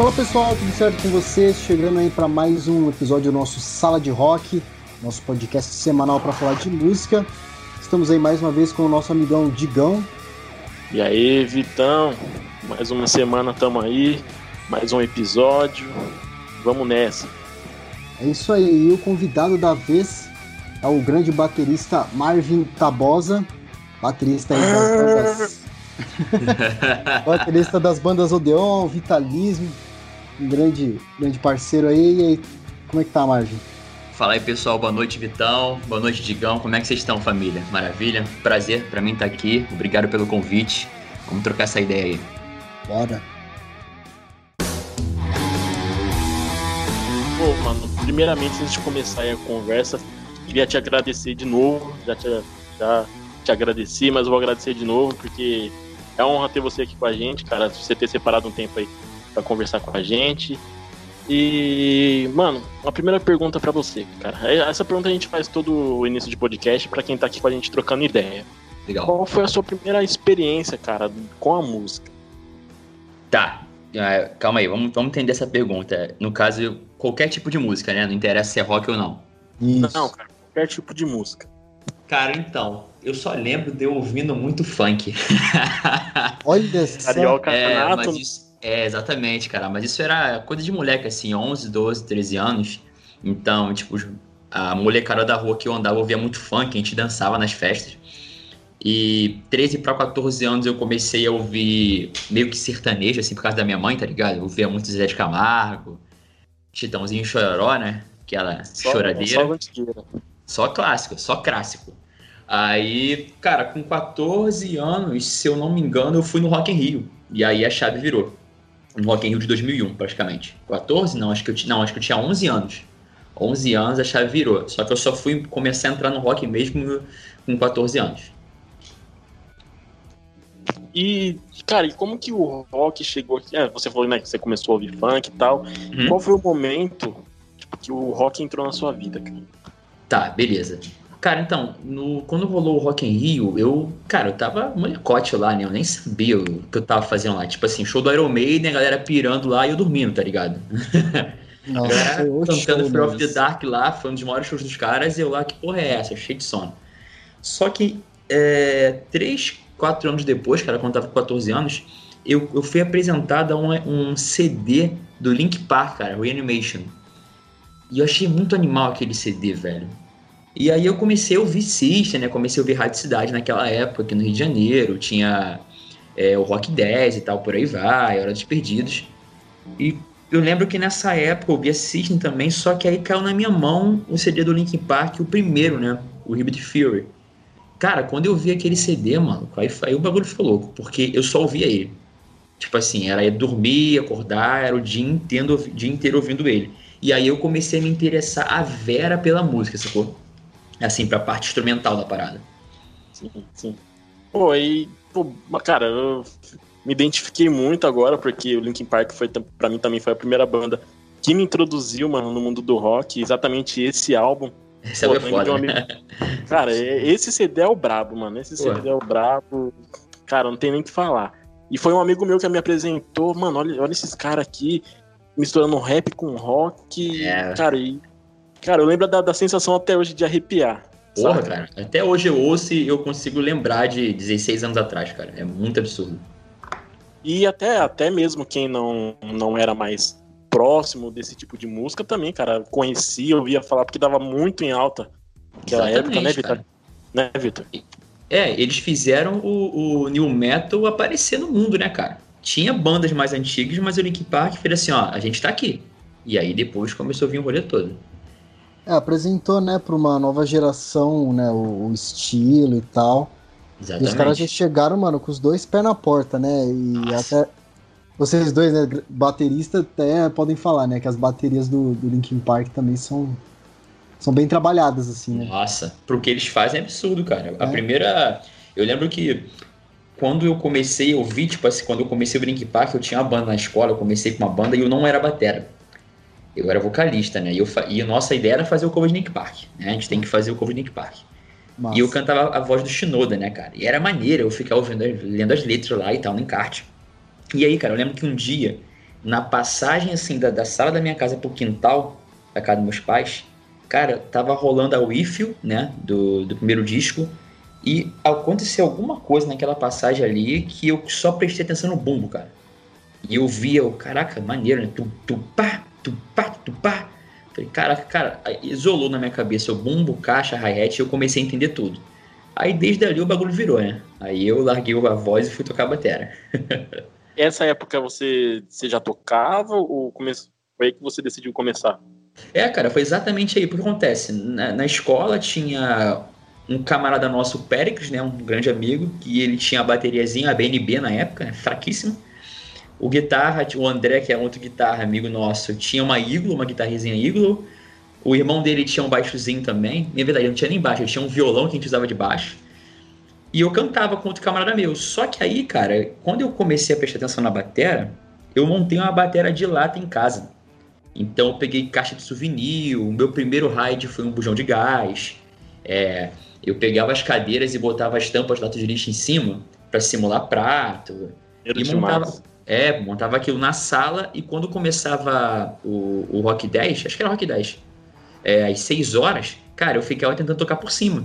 Fala pessoal, tudo certo com vocês? Chegando aí para mais um episódio do nosso Sala de Rock, nosso podcast semanal para falar de música. Estamos aí mais uma vez com o nosso amigão Digão. E aí, Vitão, mais uma semana tamo aí, mais um episódio. Vamos nessa. É isso aí, e o convidado da vez é o grande baterista Marvin Tabosa, baterista aí das bandas. baterista das bandas Odeon, Vitalismo, um grande, grande parceiro aí. E aí, como é que tá, Marvin? Fala aí, pessoal. Boa noite, Vitão. Boa noite, Digão. Como é que vocês estão, família? Maravilha? Prazer para mim estar tá aqui. Obrigado pelo convite. Vamos trocar essa ideia aí. Bora. Pô, mano, primeiramente, antes de começar a conversa, queria te agradecer de novo. Já te, já te agradeci, mas vou agradecer de novo, porque é uma honra ter você aqui com a gente, cara. Você ter separado um tempo aí para conversar com a gente. E, mano, uma primeira pergunta para você, cara. É, essa pergunta a gente faz todo o início de podcast para quem tá aqui com a gente trocando ideia. Legal. Qual foi a sua primeira experiência, cara, com a música? Tá, uh, calma aí, vamos, vamos entender essa pergunta. No caso, qualquer tipo de música, né? Não interessa se é rock ou não. Isso. Não, cara, qualquer tipo de música. Cara, então, eu só lembro de eu ouvindo muito funk. Olha só. Carioca é, mas isso, é, exatamente, cara. Mas isso era coisa de moleque, assim, 11, 12, 13 anos. Então, tipo, a molecada da rua que eu andava ouvia muito funk, a gente dançava nas festas. E 13 para 14 anos eu comecei a ouvir meio que sertanejo, assim, por causa da minha mãe, tá ligado? Eu ouvia muito Zé de Camargo, Chitãozinho Chororó, né? Aquela só, choradeira. Só, só clássico, só clássico. Aí, cara, com 14 anos, se eu não me engano, eu fui no Rock in Rio. E aí a chave virou no Rock in Rio de 2001, praticamente. 14? Não, acho que eu, não, acho que eu tinha 11 anos. 11 anos a chave virou. Só que eu só fui começar a entrar no rock mesmo com 14 anos. E, cara, e como que o rock chegou aqui? É, você falou, né, que você começou a ouvir funk e tal. Uhum. Qual foi o momento tipo, que o rock entrou na sua vida, cara? Tá, beleza. Cara, então, no, quando rolou o Rock in Rio, eu, cara, eu tava molecote lá, né? Eu nem sabia o que eu tava fazendo lá. Tipo assim, show do Iron Maiden, a galera pirando lá e eu dormindo, tá ligado? Nossa, galera cantando Fear of the Dark lá, foi um dos maiores shows dos caras, e eu lá, que porra é essa? Cheio de sono. Só que, é, três, quatro anos depois, cara, quando eu tava com 14 anos, eu, eu fui apresentado a um, um CD do Link Park, cara, Reanimation. E eu achei muito animal aquele CD, velho. E aí eu comecei a ouvir System, né? Comecei a ouvir Rádio Cidade naquela época, aqui no Rio de Janeiro. Tinha é, o Rock 10 e tal, por aí vai, Hora dos Perdidos. E eu lembro que nessa época eu ouvia System também, só que aí caiu na minha mão o CD do Linkin Park, o primeiro, né? O Hybrid Fury. Cara, quando eu vi aquele CD, mano, aí, aí o bagulho ficou louco, porque eu só ouvia ele. Tipo assim, era dormir, acordar, era o dia inteiro, dia inteiro ouvindo ele. E aí eu comecei a me interessar a vera pela música, sacou? Assim, pra parte instrumental da parada. Sim, sim. Pô, aí, pô, cara, eu me identifiquei muito agora, porque o Linkin Park foi, pra mim também foi a primeira banda que me introduziu, mano, no mundo do rock, exatamente esse álbum. Esse álbum é foda, um né? Cara, esse CD é o brabo, mano, esse Pô. CD é o brabo, cara, não tem nem o que falar. E foi um amigo meu que me apresentou, mano, olha, olha esses caras aqui, misturando rap com rock, é. cara, e Cara, eu lembro da, da sensação até hoje de arrepiar. Porra, sabe? cara. Até hoje eu ouço e eu consigo lembrar de 16 anos atrás, cara. É muito absurdo. E até, até mesmo quem não, não era mais próximo desse tipo de música também, cara, conhecia, ouvia falar, porque dava muito em alta naquela época, né, Vitor? Né, Vitor? É, eles fizeram o, o New Metal aparecer no mundo, né, cara? Tinha bandas mais antigas, mas o Link Park fez assim, ó, a gente tá aqui. E aí depois começou a vir o rolê todo. É, apresentou, né, para uma nova geração, né, o, o, estilo e tal. Exatamente. E os caras já chegaram, mano, com os dois pés na porta, né? E Nossa. até vocês dois, né, baterista, até podem falar, né, que as baterias do, do Linkin Park também são são bem trabalhadas, assim, né? Nossa, pro que eles fazem é absurdo, cara. É. A primeira. Eu lembro que quando eu comecei ouvir, tipo assim, quando eu comecei o Linkin Park, eu tinha uma banda na escola, eu comecei com uma banda e eu não era batera eu era vocalista, né? E, eu, e a nossa ideia era fazer o cover de Link Park, né? A gente tem que fazer o cover de Link Park. Massa. E eu cantava a voz do Shinoda, né, cara? E era maneiro eu ficar ouvindo, lendo as letras lá e tal, no encarte. E aí, cara, eu lembro que um dia na passagem assim da, da sala da minha casa pro quintal, da casa dos meus pais, cara, tava rolando a Wifi, né, do, do primeiro disco, e aconteceu alguma coisa naquela passagem ali que eu só prestei atenção no bumbo, cara. E eu via, o caraca, maneiro, né? Tu, tu, pá, tu, pá, tu, pá. Falei, caraca, cara, isolou na minha cabeça o bumbo, caixa, hi-hat, e eu comecei a entender tudo. Aí desde ali o bagulho virou, né? Aí eu larguei a voz e fui tocar a batera. Essa época você, você já tocava ou começou, foi aí que você decidiu começar? É, cara, foi exatamente aí. Porque acontece, na, na escola tinha um camarada nosso, o Péricles, né, um grande amigo, que ele tinha a bateriazinha, a BNB na época, né, fraquíssima. O guitarra, o André, que é outro guitarra, amigo nosso, tinha uma Iglo, uma guitarrezinha Iglo. O irmão dele tinha um baixozinho também. Na verdade, não tinha nem baixo, ele tinha um violão que a gente usava de baixo. E eu cantava com outro camarada meu. Só que aí, cara, quando eu comecei a prestar atenção na batera, eu montei uma batera de lata em casa. Então eu peguei caixa de souvenir, o meu primeiro ride foi um bujão de gás. É, eu pegava as cadeiras e botava as tampas de lata de lixo em cima para simular prato. e montava, é, montava aquilo na sala e quando começava o, o Rock 10, acho que era Rock 10, é, às 6 horas, cara, eu ficava tentando tocar por cima.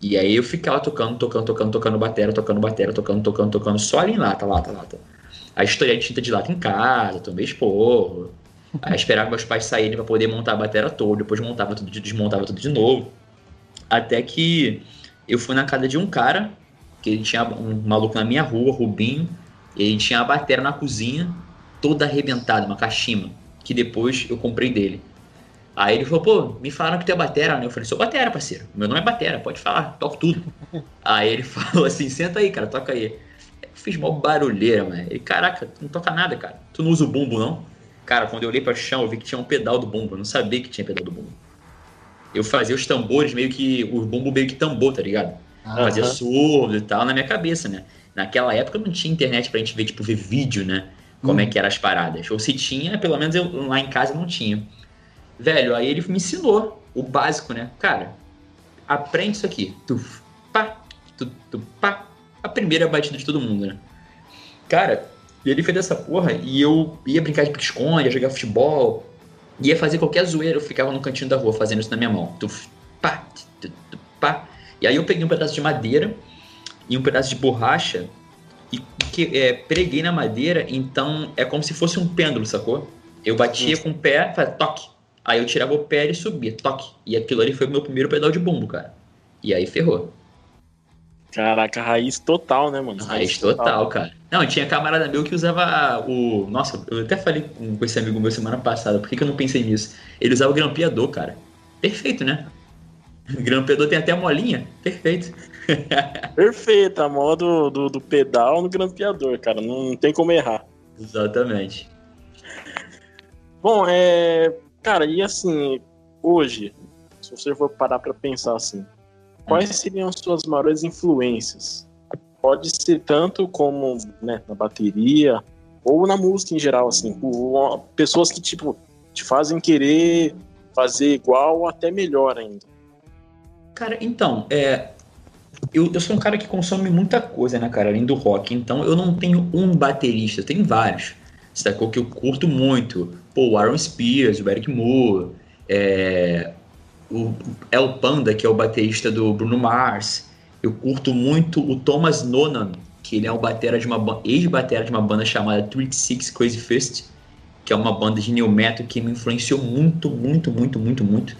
E aí eu ficava tocando, tocando, tocando, tocando batera, tocando batera, tocando, tocando, tocando, só ali em lata, lata, lata. Aí de tinta de lata em casa, tomei esporro. Aí esperava meus pais saírem para poder montar a batera toda, depois montava tudo, desmontava tudo de novo. Até que eu fui na casa de um cara, que ele tinha um maluco na minha rua, Rubinho, e ele tinha a bateria na cozinha, toda arrebentada, uma cachimba, que depois eu comprei dele. Aí ele falou, pô, me falaram que tu é batera, né? Eu falei, sou batera, parceiro. Meu nome é batera, pode falar, toco tudo. aí ele falou assim, senta aí, cara, toca aí. Eu fiz mó barulheira, mano. Ele, caraca, tu não toca nada, cara. Tu não usa o bumbo, não? Cara, quando eu olhei para o chão, eu vi que tinha um pedal do bumbo. Eu não sabia que tinha pedal do bumbo eu fazia os tambores meio que. O bumbo meio que tambor, tá ligado? Ah, fazia surdo e tal na minha cabeça, né? Naquela época não tinha internet pra gente ver, tipo, ver vídeo, né? Como hum. é que eram as paradas. Ou se tinha, pelo menos eu, lá em casa não tinha. Velho, aí ele me ensinou o básico, né? Cara, aprende isso aqui. Tuf, pá, tu, tu, pá. A primeira batida de todo mundo, né? Cara, ele fez essa porra e eu ia brincar de pique-esconde, ia jogar futebol, ia fazer qualquer zoeira, eu ficava no cantinho da rua fazendo isso na minha mão. Tuf, pá, tuf, pá. E aí eu peguei um pedaço de madeira e um pedaço de borracha e que, é, preguei na madeira, então é como se fosse um pêndulo, sacou? Eu batia com o pé, fazia toque. Aí eu tirava o pé e subia, toque. E aquilo ali foi o meu primeiro pedal de bumbo, cara. E aí ferrou. Caraca, raiz total, né, mano? Raiz, raiz total, total, cara. Não, tinha camarada meu que usava o. Nossa, eu até falei com esse amigo meu semana passada, por que, que eu não pensei nisso? Ele usava o grampeador, cara. Perfeito, né? O grampeador tem até molinha. Perfeito. Perfeito, a mola do, do, do, pedal no grampeador, cara. Não, não tem como errar. Exatamente. Bom, é. Cara, e assim, hoje, se você for parar pra pensar assim, quais seriam suas maiores influências? Pode ser tanto como né, na bateria ou na música em geral, assim, pessoas que tipo te fazem querer fazer igual ou até melhor ainda. Cara, então, é, eu, eu sou um cara que consome muita coisa, né, cara, além do rock. Então eu não tenho um baterista, eu tenho vários. Sacou que eu curto muito. Pô, o Aaron Spears, o Eric Moore, é, o El Panda, que é o baterista do Bruno Mars. Eu curto muito o Thomas Nonan, que ele é o batera de uma ex-batera de uma banda chamada Trick Six Crazy Fist, que é uma banda de new metal que me influenciou muito, muito, muito, muito, muito.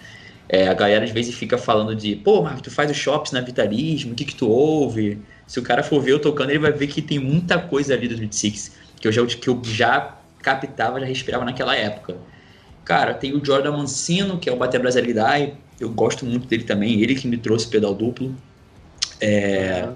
É, a galera às vezes fica falando de, pô, Marco, tu faz os shops na Vitalismo, o que que tu ouve? Se o cara for ver eu tocando, ele vai ver que tem muita coisa ali do Trick Six, que eu já, que eu já captava, já respirava naquela época. Cara, tem o Jordan Mancino, que é o bater brasileiro eu gosto muito dele também, ele que me trouxe pedal duplo. É, uhum.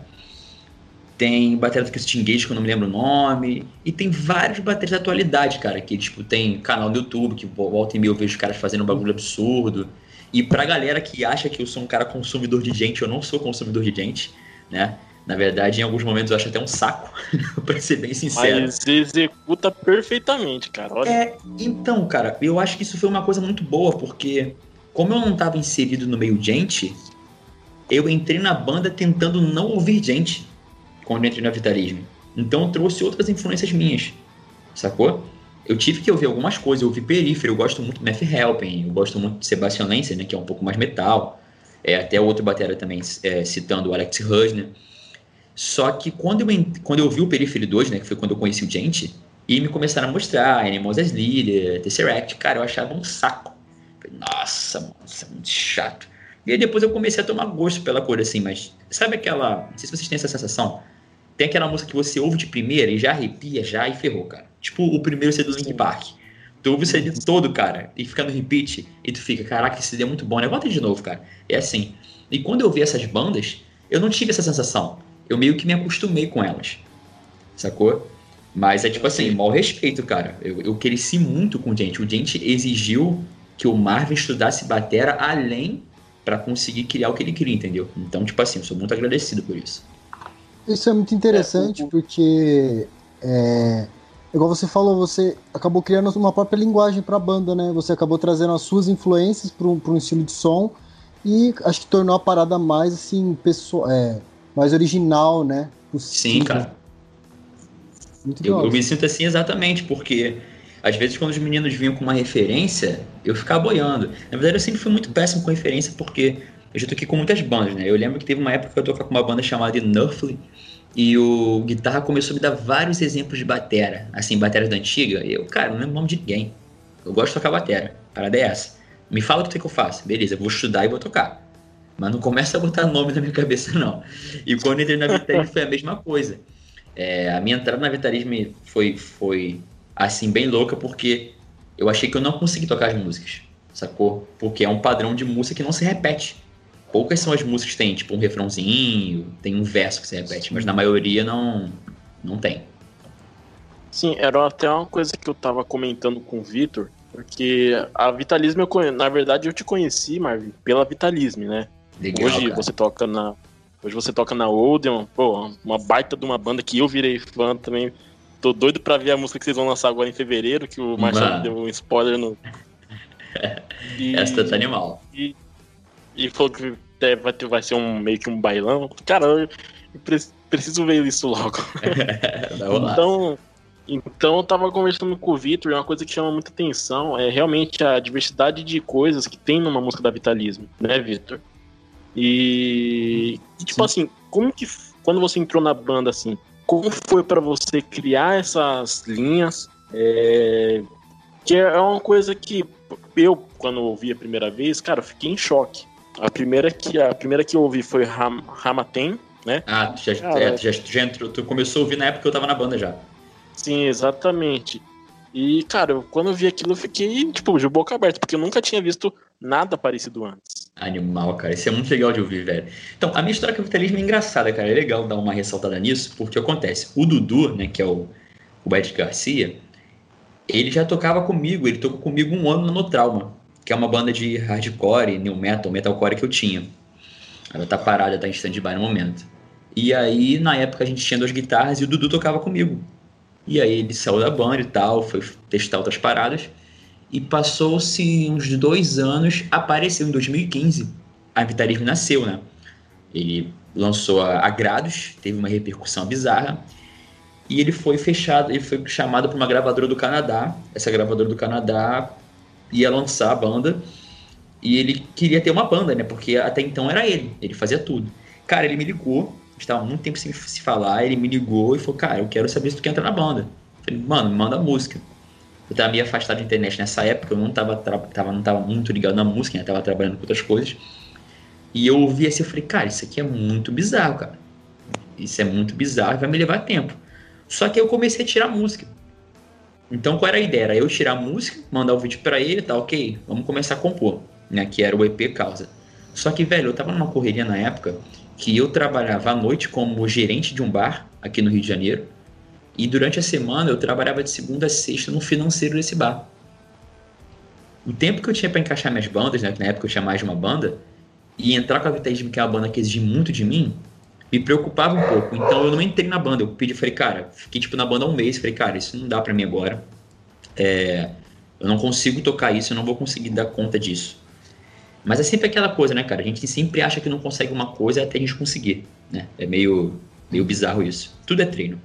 Tem bateria do Christian Gage, que eu não me lembro o nome. E tem vários baterias da atualidade, cara. Que, tipo, tem canal no YouTube, que volta e meia eu vejo os caras fazendo um bagulho absurdo. E pra galera que acha que eu sou um cara consumidor de gente, eu não sou consumidor de gente, né? Na verdade, em alguns momentos eu acho até um saco, pra ser bem sincero. Mas executa perfeitamente, cara. Olha. É, então, cara, eu acho que isso foi uma coisa muito boa, porque como eu não estava inserido no meio gente, eu entrei na banda tentando não ouvir gente quando eu entrei no Vitalismo. Então eu trouxe outras influências minhas, sacou? Eu tive que ouvir algumas coisas. Eu ouvi Perífero, eu gosto muito de Math Helping, eu gosto muito de Sebastian Lenzer, né, que é um pouco mais metal. É, até outro batera também é, citando o Alex né? Só que quando eu, quando eu vi o Periphery 2, né, que foi quando eu conheci o Gente, e me começaram a mostrar Animals as Leader, Tesseract, cara, eu achava um saco. Falei, Nossa, mano, isso é muito chato. E aí depois eu comecei a tomar gosto pela cor, assim, mas sabe aquela. Não sei se vocês têm essa sensação. Tem aquela música que você ouve de primeira e já arrepia, já e ferrou, cara. Tipo o primeiro CD do Link Park. Tu ouve o CD todo, cara, e fica no repeat, e tu fica, caraca, esse CD é muito bom, né? Bota de novo, cara. É assim. E quando eu vi essas bandas, eu não tive essa sensação. Eu meio que me acostumei com elas. Sacou? Mas é tipo assim, mal respeito, cara. Eu, eu cresci muito com o Gente. O Gente exigiu que o Marvin estudasse batera além para conseguir criar o que ele queria, entendeu? Então, tipo assim, eu sou muito agradecido por isso. Isso é muito interessante é, porque, é, igual você falou, você acabou criando uma própria linguagem para a banda, né? Você acabou trazendo as suas influências para um, um, estilo de som e acho que tornou a parada mais assim, pessoal, é, mais original, né? Possível. Sim, cara. Muito eu, eu me sinto assim exatamente, porque às vezes quando os meninos vinham com uma referência, eu ficava boiando. Na verdade, eu sempre fui muito péssimo com referência, porque eu já toquei com muitas bandas, né? Eu lembro que teve uma época que eu toquei com uma banda chamada Nuffly, e o guitarra começou a me dar vários exemplos de batera, assim, batera da antiga, e eu, cara, não lembro o nome de ninguém. Eu gosto de tocar batera, parada é essa. Me fala o que, que eu faço, beleza, vou estudar e vou tocar. Mas não começa a botar nome na minha cabeça, não. E quando entrei na Vitarismo foi a mesma coisa. É, a minha entrada na Vitarismo foi, foi, assim, bem louca, porque eu achei que eu não consegui tocar as músicas, sacou? Porque é um padrão de música que não se repete. Poucas são as músicas que tem, tipo, um refrãozinho, tem um verso que se repete, mas na maioria não, não tem. Sim, era até uma coisa que eu tava comentando com o Vitor, porque a Vitalismo, eu, na verdade, eu te conheci, Marvin, pela Vitalismo, né? Legal, Hoje cara. você toca na. Hoje você toca na Odeon, pô, uma baita de uma banda que eu virei fã também. Tô doido pra ver a música que vocês vão lançar agora em fevereiro, que o Marcelo deu um spoiler no. E, Essa tá animal. E, e falou que é, vai, ter, vai ser um meio que um bailão. Cara, eu preciso ver isso logo. então, então eu tava conversando com o Vitor e uma coisa que chama muita atenção é realmente a diversidade de coisas que tem numa música da Vitalismo, né, Vitor? E, e tipo Sim. assim, como que quando você entrou na banda assim, como foi para você criar essas linhas? É, que é uma coisa que eu, quando ouvi a primeira vez, cara, eu fiquei em choque. A primeira que, a primeira que eu ouvi foi Ram, Ramaten, né? Ah, tu já, Cara, é, tu já, já entrou, tu começou a ouvir na época que eu tava na banda já. Sim, exatamente. E, cara, quando eu vi aquilo, eu fiquei, tipo, de boca aberta, porque eu nunca tinha visto nada parecido antes. Animal, cara. Isso é muito legal de ouvir, velho. Então, a minha história capitalismo é engraçada, cara. É legal dar uma ressaltada nisso, porque acontece. O Dudu, né, que é o, o Ed Garcia, ele já tocava comigo, ele tocou comigo um ano no Trauma que é uma banda de hardcore, new metal, metalcore que eu tinha. Ela tá parada, tá em stand-by no momento. E aí, na época, a gente tinha duas guitarras e o Dudu tocava comigo. E aí ele saiu da banda e tal, foi testar outras paradas. E passou-se uns dois anos, apareceu em 2015. A Vitarismo nasceu, né? Ele lançou a Grados, teve uma repercussão bizarra. E ele foi fechado, ele foi chamado para uma gravadora do Canadá. Essa gravadora do Canadá ia lançar a banda e ele queria ter uma banda, né? Porque até então era ele, ele fazia tudo. Cara, ele me ligou, estava muito tempo sem se falar, ele me ligou e falou: Cara, eu quero saber se tu quer entrar na banda. Eu falei, mano, manda música. Eu tava meio afastado da internet nessa época, eu não tava, tava, não tava muito ligado na música, né? Tava trabalhando com outras coisas. E eu ouvi assim, eu falei, cara, isso aqui é muito bizarro, cara. Isso é muito bizarro, vai me levar tempo. Só que eu comecei a tirar música. Então qual era a ideia? Era eu tirar a música, mandar o vídeo para ele, tá ok, vamos começar a compor, né? Que era o EP Causa. Só que, velho, eu tava numa correria na época que eu trabalhava à noite como gerente de um bar aqui no Rio de Janeiro. E durante a semana eu trabalhava de segunda a sexta no financeiro desse bar. O tempo que eu tinha para encaixar minhas bandas, né, que na época eu tinha mais de uma banda, e entrar com a Vitaísmo, que é uma banda que exigia muito de mim, me preocupava um pouco. Então eu não entrei na banda. Eu pedi, falei, cara, fiquei tipo na banda um mês. Falei, cara, isso não dá para mim agora. É, eu não consigo tocar isso, eu não vou conseguir dar conta disso. Mas é sempre aquela coisa, né, cara? A gente sempre acha que não consegue uma coisa até a gente conseguir, né? É meio, meio bizarro isso. Tudo é treino.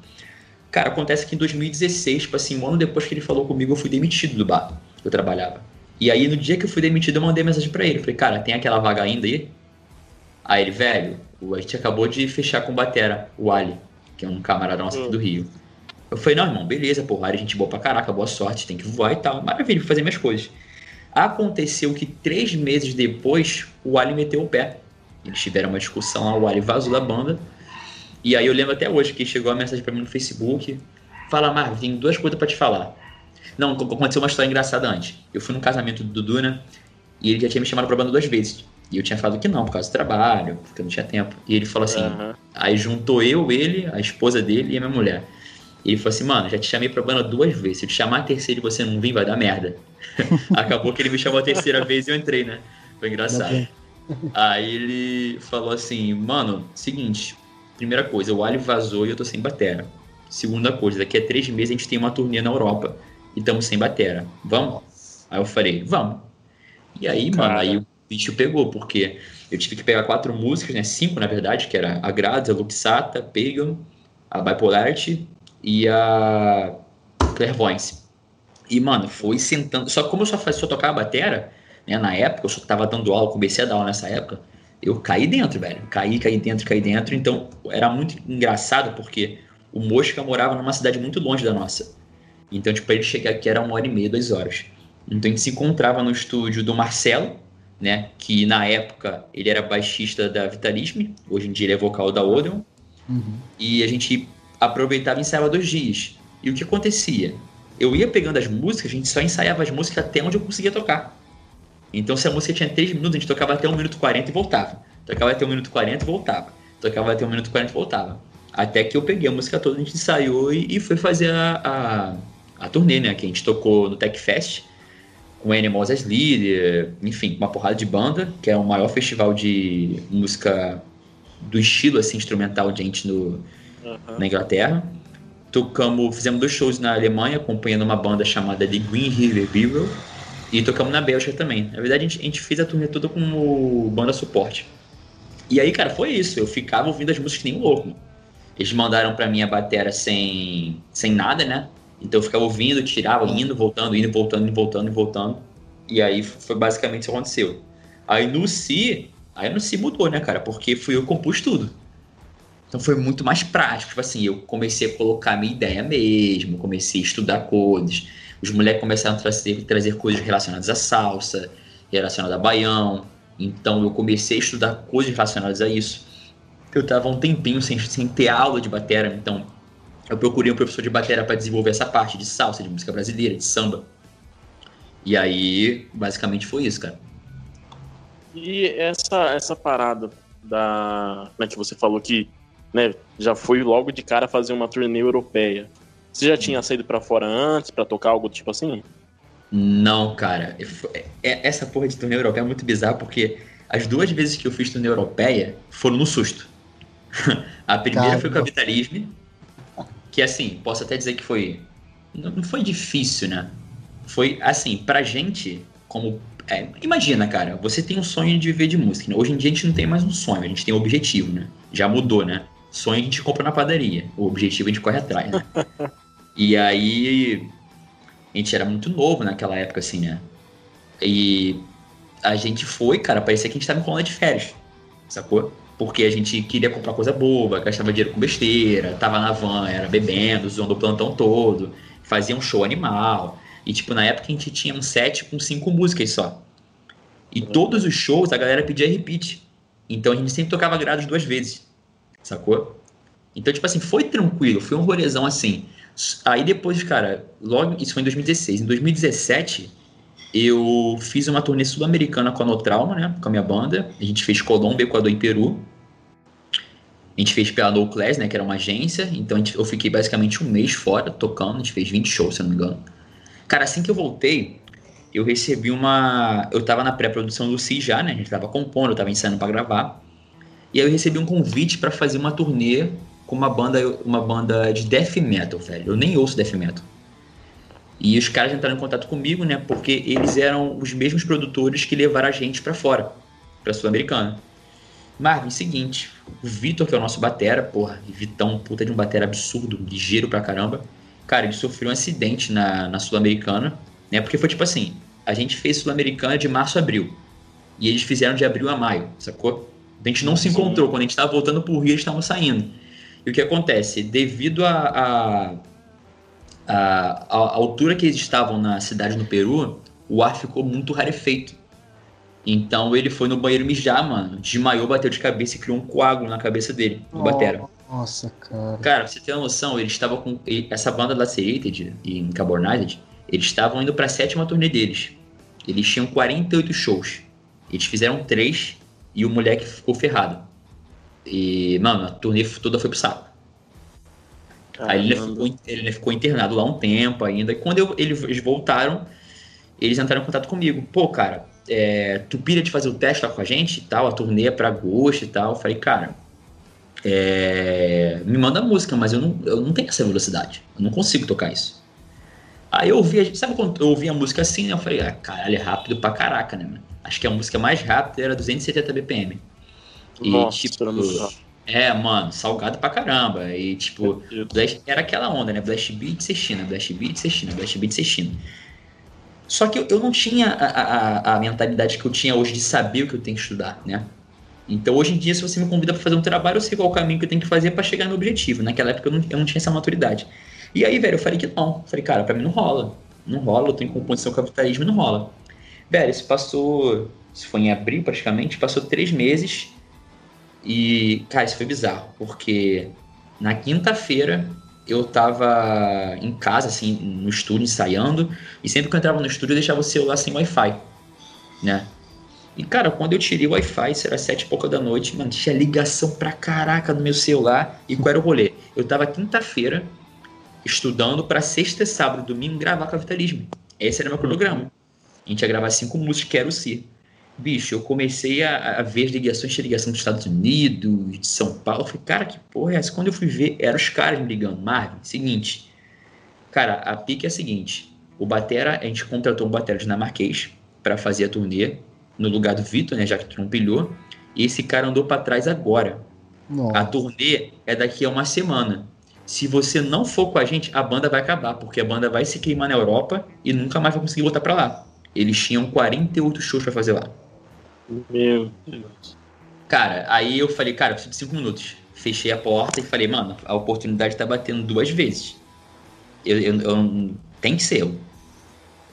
Cara, acontece que em 2016, tipo assim, um ano depois que ele falou comigo, eu fui demitido do bar que eu trabalhava. E aí, no dia que eu fui demitido, eu mandei mensagem para ele. Falei, cara, tem aquela vaga ainda aí? Aí ele, velho, a gente acabou de fechar com o Batera, o Ali, que é um camarada nosso aqui do Rio. Eu falei, não, irmão, beleza, porra, a gente boa pra caraca, boa sorte, tem que voar e tal. Maravilha, fazer minhas coisas. Aconteceu que três meses depois, o Ali meteu o pé. Eles tiveram uma discussão lá, o Ali vazou da banda. E aí eu lembro até hoje que chegou a mensagem para mim no Facebook. Fala, Marvin, duas coisas para te falar. Não, aconteceu uma história engraçada antes. Eu fui num casamento do Dudu, né? E ele já tinha me chamado pra banda duas vezes. E eu tinha falado que não, por causa do trabalho, porque eu não tinha tempo. E ele falou assim: uhum. aí juntou eu, ele, a esposa dele e a minha mulher. E ele falou assim: mano, já te chamei pra banda duas vezes. Se eu te chamar a terceira e você não vir, vai dar merda. Acabou que ele me chamou a terceira vez e eu entrei, né? Foi engraçado. Aí ele falou assim: mano, seguinte, primeira coisa, o Ali vazou e eu tô sem batera. Segunda coisa, daqui a três meses a gente tem uma turnê na Europa e estamos sem batera. Vamos? Aí eu falei, vamos. E aí, Cara. mano, aí o bicho pegou, porque eu tive que pegar quatro músicas, né? Cinco, na verdade, que era a Grades, a Luxata, Pagan, a Bipolarity e a Clairvoyance. E, mano, foi sentando. Só que como eu só, fazia, só tocava batera, né? Na época, eu só tava dando aula, comecei a dar aula nessa época, eu caí dentro, velho. Caí, caí dentro, caí dentro. Então, era muito engraçado porque o Mosca morava numa cidade muito longe da nossa. Então, tipo, ele chegar aqui era uma hora e meia, duas horas. Então a gente se encontrava no estúdio do Marcelo, né? Que na época ele era baixista da Vitalisme, hoje em dia ele é vocal da Odeon. Uhum. E a gente aproveitava e ensaiava dois dias. E o que acontecia? Eu ia pegando as músicas, a gente só ensaiava as músicas até onde eu conseguia tocar. Então se a música tinha três minutos, a gente tocava até um minuto e 40 e voltava. Tocava até um minuto e 40 e voltava. Tocava até um minuto e 40 e voltava. Até que eu peguei a música toda, a gente ensaiou e, e foi fazer a, a a turnê, né? Que a gente tocou no Tech Fest com Animals as líder, enfim, uma porrada de banda, que é o maior festival de música do estilo assim instrumental de gente no, uhum. na Inglaterra. Tocamos, fizemos dois shows na Alemanha, acompanhando uma banda chamada The Green River Bureau, e tocamos na Bélgica também. Na verdade, a gente, a gente fez a turnê toda como banda suporte. E aí, cara, foi isso. Eu ficava ouvindo as músicas nem um louco. Eles mandaram para mim a bateria sem, sem nada, né? Então eu ficava ouvindo, tirava, indo, voltando, indo, voltando, indo, voltando, e voltando. E aí foi basicamente isso que aconteceu. Aí no Si, aí no Si mudou, né, cara? Porque fui eu que compus tudo. Então foi muito mais prático. Tipo assim, eu comecei a colocar minha ideia mesmo, comecei a estudar coisas. Os moleques começaram a trazer, trazer coisas relacionadas à salsa, relacionadas a baião. Então eu comecei a estudar coisas relacionadas a isso. Eu tava um tempinho sem, sem ter aula de bateria, então eu procurei um professor de bateria para desenvolver essa parte de salsa, de música brasileira, de samba. E aí, basicamente foi isso, cara. E essa, essa parada da. Né, que você falou que né, já foi logo de cara fazer uma turnê europeia. Você já tinha saído para fora antes para tocar algo tipo assim? Não, cara. É, essa porra de turnê europeia é muito bizarra porque as duas vezes que eu fiz turnê europeia foram no susto. a primeira Caramba. foi com a Vitalisme, que assim, posso até dizer que foi. Não foi difícil, né? Foi assim, pra gente, como. É, imagina, cara, você tem um sonho de viver de música. Né? Hoje em dia a gente não tem mais um sonho, a gente tem um objetivo, né? Já mudou, né? Sonho a gente compra na padaria, o objetivo a gente corre atrás, né? e aí. A gente era muito novo naquela época, assim, né? E a gente foi, cara, parecia que a gente tava em coluna de férias, sacou? Porque a gente queria comprar coisa boba, gastava dinheiro com besteira, tava na van, era bebendo, zoando o plantão todo, fazia um show animal. E, tipo, na época a gente tinha um set com cinco músicas só. E todos os shows a galera pedia repeat. Então a gente sempre tocava grados duas vezes, sacou? Então, tipo assim, foi tranquilo, foi um rolezão assim. Aí depois, cara, logo, isso foi em 2016. Em 2017, eu fiz uma turnê sul-americana com a No Trauma, né? Com a minha banda. A gente fez Colômbia, Equador e Peru. A gente fez pela No Class, né? Que era uma agência. Então gente, eu fiquei basicamente um mês fora tocando. A gente fez 20 shows, se eu não me engano. Cara, assim que eu voltei, eu recebi uma. Eu tava na pré-produção do CI já, né? A gente tava compondo, eu tava ensaiando para gravar. E aí eu recebi um convite para fazer uma turnê com uma banda, uma banda de death metal, velho. Eu nem ouço death metal. E os caras entraram em contato comigo, né? Porque eles eram os mesmos produtores que levaram a gente para fora, para Sul-Americana. Marvin, seguinte, o Vitor, que é o nosso batera, porra, Vitão, puta de um batera absurdo, ligeiro pra caramba. Cara, ele sofreu um acidente na, na Sul-Americana, né? Porque foi tipo assim, a gente fez Sul-Americana de março a abril. E eles fizeram de abril a maio, sacou? A gente não se encontrou. Quando a gente tava voltando pro Rio, eles estavam saindo. E o que acontece? Devido a, a, a, a altura que eles estavam na cidade no Peru, o ar ficou muito rarefeito. Então ele foi no banheiro mijar, mano. Desmaiou, bateu de cabeça e criou um coágulo na cabeça dele, no oh, batera. Nossa, cara. Cara, pra você ter uma noção, ele estava com. Essa banda Lacerated e Incarbonated, eles estavam indo pra sétima turnê deles. Eles tinham 48 shows. Eles fizeram três e o moleque ficou ferrado. E, mano, a turnê toda foi pro saco. Aí ele ficou, ele ficou, internado lá um tempo ainda. E quando eu, eles voltaram, eles entraram em contato comigo. Pô, cara, é, tu pira de fazer o teste lá com a gente e tal, a turnê é pra agosto e tal. Eu falei, cara, é, me manda música, mas eu não, eu não tenho essa velocidade. Eu não consigo tocar isso. Aí eu ouvi, sabe quando eu ouvi a música assim, né? Eu falei, ah, caralho, é rápido pra caraca, né, mano? Acho que a música mais rápida era 270 BPM. E, Nossa, tipo, é, mano, salgado pra caramba. E, tipo, era aquela onda, né? Blast Beat, Sextina, Blast Beat, Sextina, Blast Beat, Sextina. Só que eu, eu não tinha a, a, a, mentalidade que eu tinha hoje de saber o que eu tenho que estudar, né? Então, hoje em dia, se você me convida para fazer um trabalho, eu sei qual o caminho que eu tenho que fazer para chegar no objetivo. Naquela época, eu não, eu não tinha essa maturidade. E aí, velho, eu falei que não. Falei, cara, pra mim não rola. Não rola, eu tenho composição capitalismo e não rola. Velho, isso passou. Isso foi em abril praticamente, passou três meses. E, cara, isso foi bizarro, porque na quinta-feira eu tava em casa, assim, no estúdio, ensaiando, e sempre que eu entrava no estúdio eu deixava o celular sem Wi-Fi, né? E, cara, quando eu tirei o Wi-Fi, isso era sete e pouca da noite, mano, tinha ligação pra caraca no meu celular. E qual era o rolê? Eu tava quinta-feira estudando para sexta, sábado, domingo gravar capitalismo. Esse era meu cronograma. A gente ia gravar cinco músicas, quero ser. Bicho, eu comecei a, a ver as ligações, tinha ligação dos Estados Unidos, de São Paulo. Eu falei, cara, que porra é essa? Quando eu fui ver, eram os caras me ligando. Marvin, seguinte. Cara, a pique é a seguinte. O Batera, a gente contratou um Batera dinamarquês para fazer a turnê no lugar do Vitor, né? Já que tu não pilhou. E esse cara andou para trás agora. Nossa. A turnê é daqui a uma semana. Se você não for com a gente, a banda vai acabar, porque a banda vai se queimar na Europa e nunca mais vai conseguir voltar para lá. Eles tinham 48 shows para fazer lá. Meu Deus. Cara, aí eu falei, cara, eu preciso de 5 minutos. Fechei a porta e falei, mano, a oportunidade tá batendo duas vezes. Eu, eu, eu tem que ser.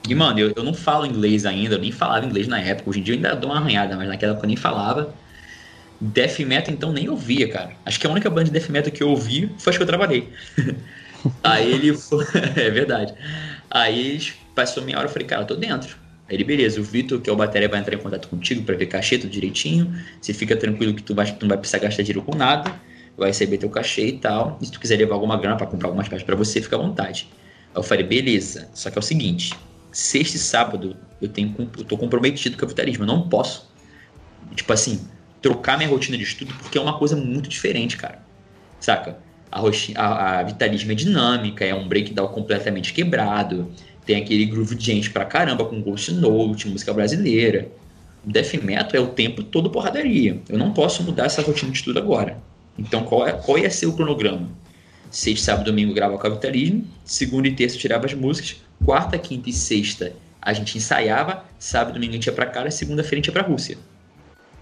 E, mano, eu, eu não falo inglês ainda, eu nem falava inglês na época. Hoje em dia eu ainda dou uma arranhada, mas naquela época eu nem falava. Death Metal, então, nem ouvia, cara. Acho que a única banda de Death Metal que eu ouvi foi as que eu trabalhei. Aí ele é verdade. Aí passou meia hora, eu falei, cara, eu tô dentro. Ele, beleza, o Vitor, que é o bateria, vai entrar em contato contigo para ver cachê tudo direitinho. Você fica tranquilo que tu, vai, tu não vai precisar gastar dinheiro com nada. Vai receber teu cachê e tal. E se tu quiser levar alguma grana para comprar algumas peças para você, fica à vontade. Aí eu falei, beleza. Só que é o seguinte, sexta e sábado eu, tenho, eu tô comprometido com o capitalismo. Eu não posso, tipo assim, trocar minha rotina de estudo porque é uma coisa muito diferente, cara. Saca? A, a, a vitalismo é dinâmica, é um breakdown completamente quebrado tem aquele groove de gente pra caramba, com Ghost Note, música brasileira. Death Metal é o tempo todo porradaria. Eu não posso mudar essa rotina de tudo agora. Então, qual, é, qual ia ser o cronograma? Sexta, sábado, domingo grava capitalismo. Segunda e terça tirava as músicas. Quarta, quinta e sexta a gente ensaiava. Sábado, domingo a gente ia pra cá. Segunda-feira a gente ia pra Rússia.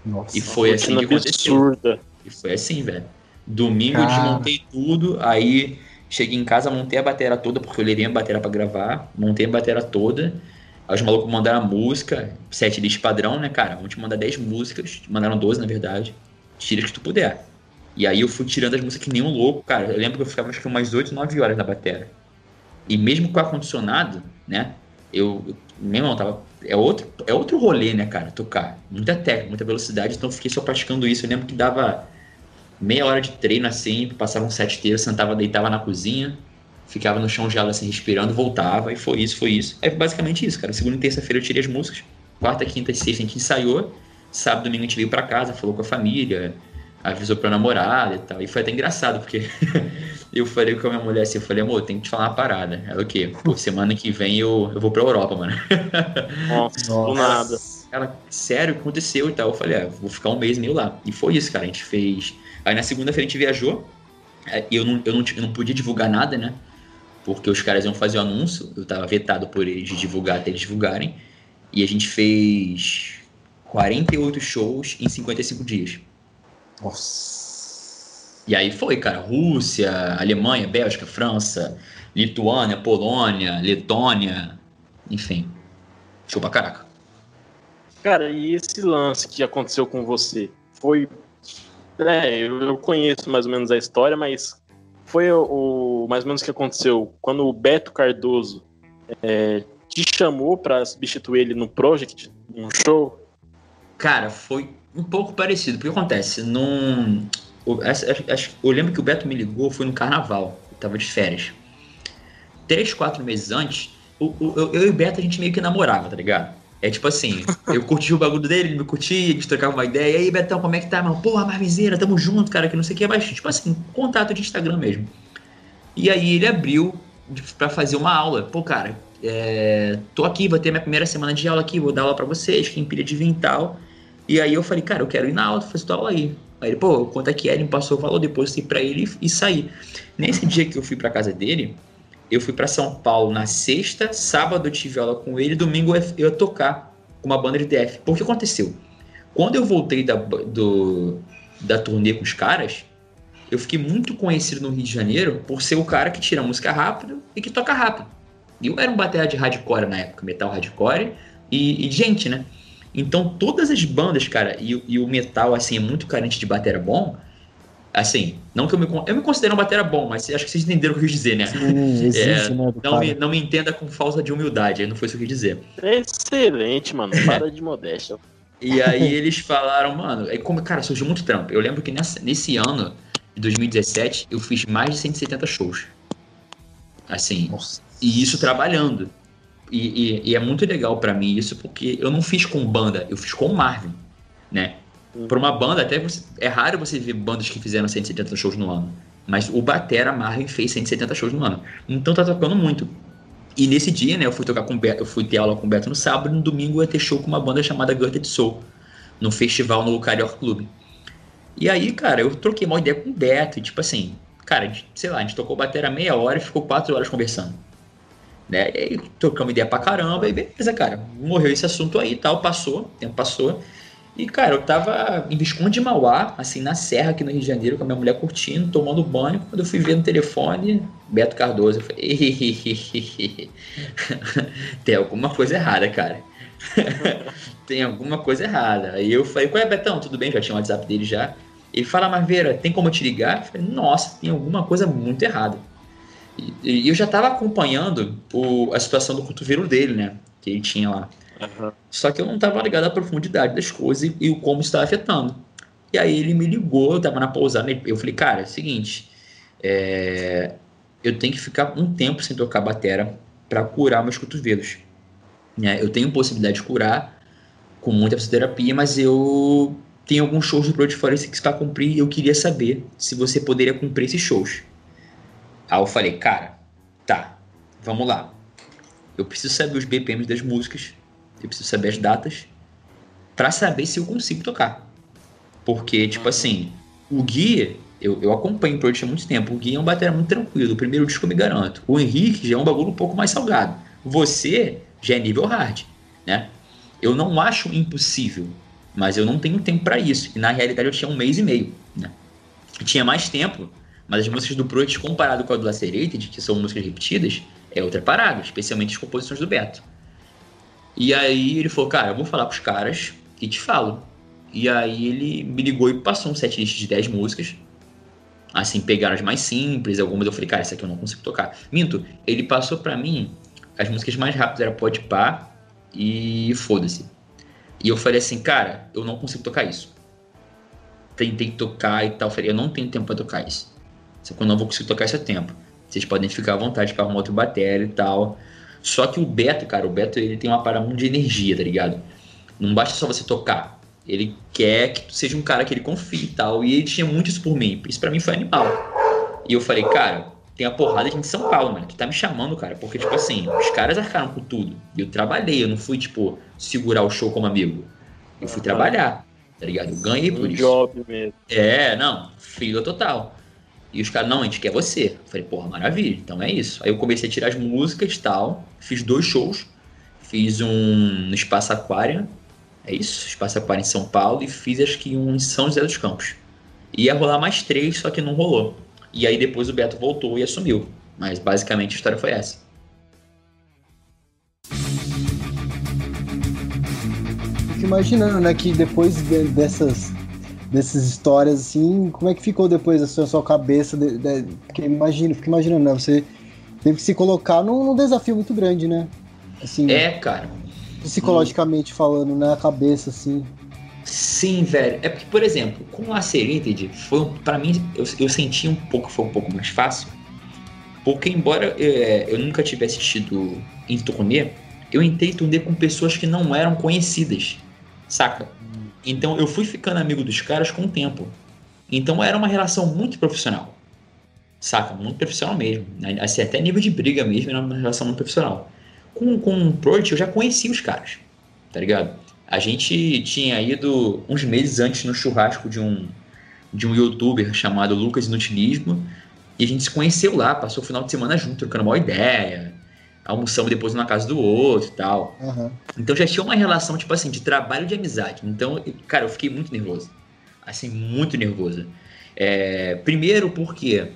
Nossa, e foi assim que aconteceu. Absurda. E foi assim, velho. Domingo Cara. eu desmontei tudo. Aí Cheguei em casa, montei a bateria toda, porque eu levei a bateria para gravar. Montei a bateria toda. Aí os malucos mandaram a música, set list padrão, né, cara? Vamos te mandar 10 músicas, mandaram 12, na verdade. Tira as que tu puder. E aí eu fui tirando as músicas que nem um louco, cara. Eu lembro que eu ficava acho que umas 8, 9 horas na bateria. E mesmo com o ar-condicionado, né? Eu, eu, meu irmão, tava. É outro, é outro rolê, né, cara? Tocar. Muita técnica, muita velocidade, então eu fiquei só praticando isso. Eu lembro que dava meia hora de treino assim, passava um set inteiro, sentava, deitava na cozinha, ficava no chão gelado assim, respirando, voltava, e foi isso, foi isso. É basicamente isso, cara. Segunda e terça-feira eu tirei as músicas, quarta, quinta e sexta a gente ensaiou, sábado, domingo a gente veio pra casa, falou com a família, avisou pra namorada e tal. E foi até engraçado, porque eu falei com a minha mulher assim, eu falei, amor, tem que te falar uma parada. Ela o quê? Pô, semana que vem eu, eu vou pra Europa, mano. Nossa, do nada. ela, sério, o que aconteceu e tal? Eu falei, ah, vou ficar um mês meio lá. E foi isso, cara. A gente fez. Aí na segunda-feira a gente viajou. É, e eu não, eu, não, eu não podia divulgar nada, né? Porque os caras iam fazer o anúncio. Eu tava vetado por eles de divulgar até eles divulgarem. E a gente fez 48 shows em 55 dias. Nossa. E aí foi, cara. Rússia, Alemanha, Bélgica, França, Lituânia, Polônia, Letônia. Enfim. Show pra caraca. Cara, e esse lance que aconteceu com você? Foi. É, eu conheço mais ou menos a história, mas foi o, mais ou menos o que aconteceu quando o Beto Cardoso é, te chamou para substituir ele no Project, num show? Cara, foi um pouco parecido. Porque acontece, num. Eu, lembro que o Beto me ligou, foi no carnaval, eu tava de férias. Três, quatro meses antes, eu e o Beto a gente meio que namorava, tá ligado? É tipo assim, eu curti o bagulho dele, ele me curtia, a gente trocava uma ideia. E aí, Betão, como é que tá, mano? Porra, Marviseira, tamo junto, cara, que não sei o que. Mas, tipo assim, contato de Instagram mesmo. E aí ele abriu para fazer uma aula. Pô, cara, é, tô aqui, vou ter minha primeira semana de aula aqui, vou dar aula para vocês, quem pilha de vir e tal. E aí eu falei, cara, eu quero ir na aula, fazer tua aula aí. Aí ele, pô, quanto é que é? Ele me passou o valor, depois eu fui pra ele e, e saí. Nesse dia que eu fui pra casa dele, eu fui para São Paulo na sexta, sábado eu tive aula com ele, domingo eu ia tocar com uma banda de DF. Por que aconteceu? Quando eu voltei da, do, da turnê com os caras, eu fiquei muito conhecido no Rio de Janeiro por ser o cara que tira música rápido e que toca rápido. Eu era um baterra de hardcore na época, metal hardcore e, e gente, né? Então todas as bandas, cara, e, e, o metal, assim, é muito carente de batera bom, assim, não que eu me, eu me considero um batera bom, mas acho que vocês entenderam o que eu quis dizer, né? Sim, existe, é, né não, me, não me entenda com falta de humildade, não foi isso que eu quis dizer. Excelente, mano, para de modéstia. E aí eles falaram, mano, aí como, cara, surgiu muito trampo. Eu lembro que nessa, nesse ano de 2017, eu fiz mais de 170 shows. Assim, Nossa. e isso trabalhando. E, e, e é muito legal para mim isso, porque eu não fiz com banda, eu fiz com Marvin, né? Para uma banda, até você, é raro você ver bandas que fizeram 170 shows no ano. Mas o Batera Marvin fez 170 shows no ano. Então tá tocando muito. E nesse dia, né, eu fui tocar com Beto, eu fui ter aula com o Beto no sábado, e no domingo eu ia ter show com uma banda chamada Gutted Soul, no festival no Carioca Clube. E aí, cara, eu troquei uma ideia com o Beto, e tipo assim, cara, sei lá, a gente tocou batera meia hora e ficou quatro horas conversando. Né? E aí trocamos ideia pra caramba, e beleza, cara, morreu esse assunto aí e tal, passou, o tempo passou. E, cara, eu tava em Visconde de Mauá, assim, na serra aqui no Rio de Janeiro, com a minha mulher curtindo, tomando banho. Quando eu fui ver no telefone, Beto Cardoso, eu falei, tem alguma coisa errada, cara. tem alguma coisa errada. Aí eu falei, qual é, Betão? Tudo bem? Já tinha o WhatsApp dele já. Ele fala, Marveira, tem como eu te ligar? Eu falei, nossa, tem alguma coisa muito errada. E, e eu já tava acompanhando o, a situação do cotovelo dele, né? Que ele tinha lá. Uhum. Só que eu não estava ligado à profundidade das coisas e, e como estava afetando. E aí ele me ligou, eu estava na pousada, eu falei, cara, é o seguinte, é, eu tenho que ficar um tempo sem tocar batera para curar meus cotovelos. Né? Eu tenho possibilidade de curar com muita fisioterapia, mas eu tenho alguns shows do Project Forensics para cumprir e eu queria saber se você poderia cumprir esses shows. Aí eu falei, cara, tá, vamos lá. Eu preciso saber os BPMs das músicas, eu preciso saber as datas para saber se eu consigo tocar. Porque, tipo uhum. assim, o Gui, eu, eu acompanho o Project há muito tempo. O Gui é um batera muito tranquilo. O primeiro disco eu me garanto. O Henrique já é um bagulho um pouco mais salgado. Você já é nível hard, né? Eu não acho impossível, mas eu não tenho tempo para isso. E na realidade eu tinha um mês e meio, né? Eu tinha mais tempo, mas as músicas do Project comparado com a do Lacerated, que são músicas repetidas, é outra parada, especialmente as composições do Beto. E aí ele falou, cara, eu vou falar pros caras e te falo. E aí ele me ligou e passou um setlist de 10 músicas. Assim, pegaram as mais simples, algumas eu falei, cara, essa aqui eu não consigo tocar. Minto, ele passou para mim as músicas mais rápidas era Pode Pá e Foda-se. E eu falei assim, cara, eu não consigo tocar isso. Tentei tocar e tal, falei, eu não tenho tempo para tocar isso. Só que eu não vou conseguir tocar isso a tempo. Vocês podem ficar à vontade para arrumar outro bateria e tal. Só que o Beto, cara, o Beto ele tem uma parada muito de energia, tá ligado? Não basta só você tocar. Ele quer que tu seja um cara que ele confie e tal. E ele tinha muito isso por mim. Isso para mim foi animal. E eu falei, cara, tem a porrada de gente de São Paulo, mano. Tu tá me chamando, cara, porque, tipo assim, os caras arcaram com tudo. E eu trabalhei, eu não fui, tipo, segurar o show como amigo. Eu fui trabalhar, tá ligado? Eu ganhei por um isso. job mesmo. É, não, fila total. E os caras, não, a gente quer você. Eu falei, porra, maravilha, então é isso. Aí eu comecei a tirar as músicas e tal, fiz dois shows. Fiz um no Espaço Aquário, é isso, Espaço Aquário em São Paulo, e fiz acho que um em São José dos Campos. Ia rolar mais três, só que não rolou. E aí depois o Beto voltou e assumiu. Mas basicamente a história foi essa. Imaginando, né, que depois de, dessas, dessas histórias, assim, como é que ficou depois a sua, sua cabeça? De, de, porque imagino, fico imaginando, né, você teve que se colocar num, num desafio muito grande, né? Assim, é, cara. Psicologicamente hum. falando, né, a cabeça, assim. Sim, velho. É porque, por exemplo, com a Serenity, foi para mim eu, eu senti um pouco foi um pouco mais fácil, porque embora é, eu nunca tivesse assistido em turnê, eu entrei em turnê com pessoas que não eram conhecidas, saca? Então eu fui ficando amigo dos caras com o tempo. Então era uma relação muito profissional, saca? Muito profissional mesmo. Assim, até nível de briga mesmo, era uma relação muito profissional. Com, com o Project eu já conhecia os caras, tá ligado? A gente tinha ido uns meses antes no churrasco de um, de um youtuber chamado Lucas Inutilismo. E a gente se conheceu lá, passou o final de semana junto, trocando uma ideia. Almoçamos depois na casa do outro e tal. Uhum. Então já tinha uma relação, tipo assim, de trabalho de amizade. Então, cara, eu fiquei muito nervoso. Assim, muito nervoso. É, primeiro porque,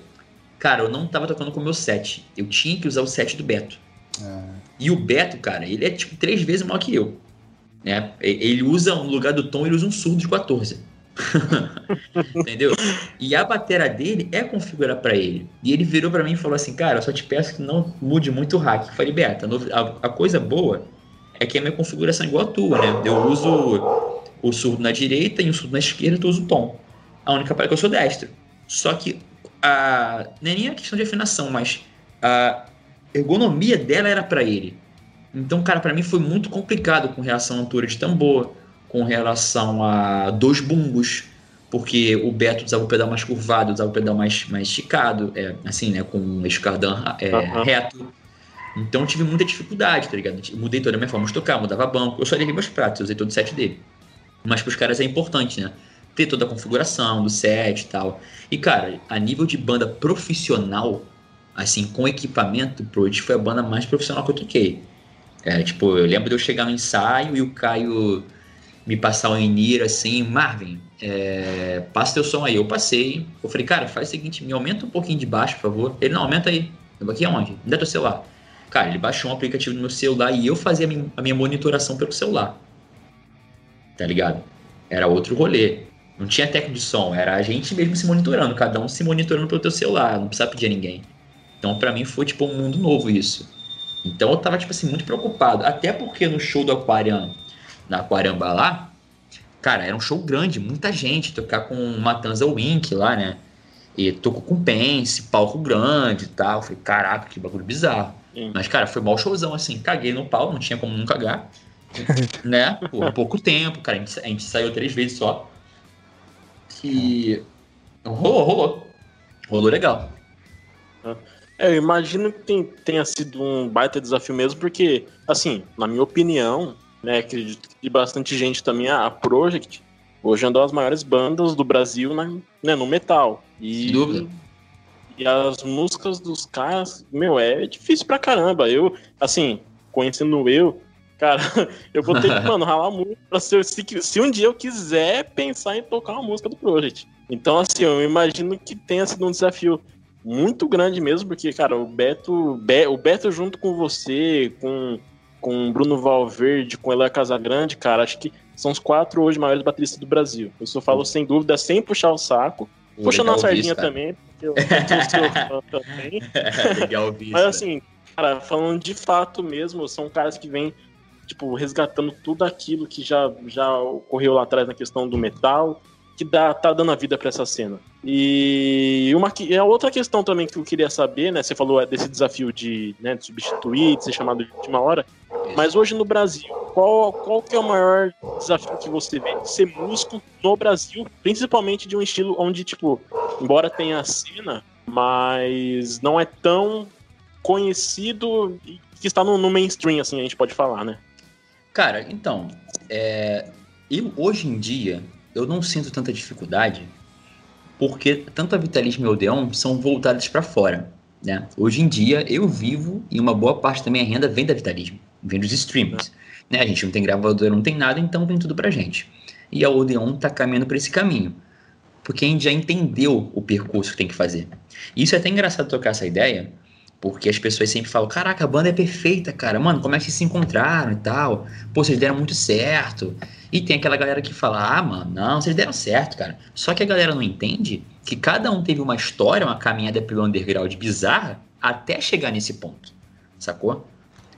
cara, eu não tava tocando com o meu set. Eu tinha que usar o set do Beto. Uhum. E o Beto, cara, ele é tipo três vezes maior que eu. Né? Ele usa, no lugar do tom, ele usa um surdo de 14. Entendeu? E a bateria dele é configurar para ele. E ele virou para mim e falou assim: Cara, eu só te peço que não mude muito o hack. Eu falei: Beta, a, a coisa boa é que a minha configuração é igual a tua, né? Eu uso o surdo na direita e o surdo na esquerda, tu usa o tom. A única parte é que eu sou destro. Só que a, não é nem a questão de afinação, mas a ergonomia dela era para ele. Então, cara, para mim foi muito complicado com relação à altura de tambor, com relação a dois bumbos, porque o Beto usava o pedal mais curvado, usava o pedal mais, mais esticado, é, assim, né, com o escardão é, uhum. reto. Então tive muita dificuldade, tá ligado? Eu mudei toda a minha forma de tocar, mudava banco. Eu só liguei meus pratos, usei todo o set dele. Mas pros caras é importante, né? Ter toda a configuração do set e tal. E, cara, a nível de banda profissional, assim, com equipamento, Project foi a banda mais profissional que eu toquei. É, tipo, eu lembro de eu chegar no ensaio e o Caio me passar um Enir assim, Marvin, é, passa teu som aí. Eu passei, eu falei, cara, faz o seguinte, me aumenta um pouquinho de baixo, por favor. Ele, não, aumenta aí. Eu aqui aonde? Me dá teu celular. Cara, ele baixou um aplicativo no meu celular e eu fazia a minha, monitoração pelo celular. Tá ligado? Era outro rolê. Não tinha técnico de som, era a gente mesmo se monitorando, cada um se monitorando pelo teu celular, não precisava pedir a ninguém. Então, para mim, foi tipo um mundo novo isso. Então eu tava, tipo assim, muito preocupado. Até porque no show do Aquarium, na Aquariamba lá, cara, era um show grande, muita gente, tocar com Matanza Wink lá, né? E tocou com Pence, palco grande e tal. Falei, caraca, que bagulho bizarro. Sim. Mas, cara, foi mal showzão, assim. Caguei no pau, não tinha como não cagar. né? Por pouco tempo, cara. A gente, a gente, saiu três vezes só. E. Rolou, rolou. Rolou legal. É, eu imagino que tem, tenha sido um baita desafio mesmo, porque, assim, na minha opinião, né, acredito que bastante gente também, a Project hoje é uma das maiores bandas do Brasil na, né, no metal. E, Sem dúvida. E as músicas dos caras, meu, é difícil pra caramba. Eu, assim, conhecendo eu, cara, eu vou ter que, mano, ralar muito pra ser, se, se um dia eu quiser pensar em tocar uma música do Project. Então, assim, eu imagino que tenha sido um desafio muito grande mesmo, porque, cara, o Beto, Be, o Beto junto com você, com com Bruno Valverde, com Eloy Casagrande, cara, acho que são os quatro hoje maiores bateristas do Brasil. Isso eu falo sem dúvida, sem puxar o saco. Puxando a sardinha também, porque eu sou fã também. Legal visto. Mas assim, cara, falando de fato mesmo, são caras que vêm, tipo, resgatando tudo aquilo que já, já ocorreu lá atrás na questão do metal, que dá, tá dando a vida para essa cena. E uma a outra questão também que eu queria saber, né? Você falou desse desafio de, né, de substituir, de ser chamado de última hora. Mas hoje no Brasil, qual, qual que é o maior desafio que você vê de ser músico no Brasil, principalmente de um estilo onde, tipo, embora tenha cena, mas não é tão conhecido e que está no, no mainstream, assim, a gente pode falar, né? Cara, então, é, eu hoje em dia, eu não sinto tanta dificuldade, porque tanto a Vitalismo e o Odeon são voltados para fora. Né? Hoje em dia, eu vivo e uma boa parte da minha renda vem da Vitalismo, vem dos streamings. Né? A gente não tem gravador, não tem nada, então vem tudo pra gente. E a Odeon está caminhando por esse caminho, porque a gente já entendeu o percurso que tem que fazer. Isso é até engraçado tocar essa ideia, porque as pessoas sempre falam: caraca, a banda é perfeita, cara. Mano, como é que vocês se encontraram e tal? Pô, vocês deram muito certo. E tem aquela galera que fala: ah, mano, não, vocês deram certo, cara. Só que a galera não entende que cada um teve uma história, uma caminhada pelo underground bizarra até chegar nesse ponto, sacou?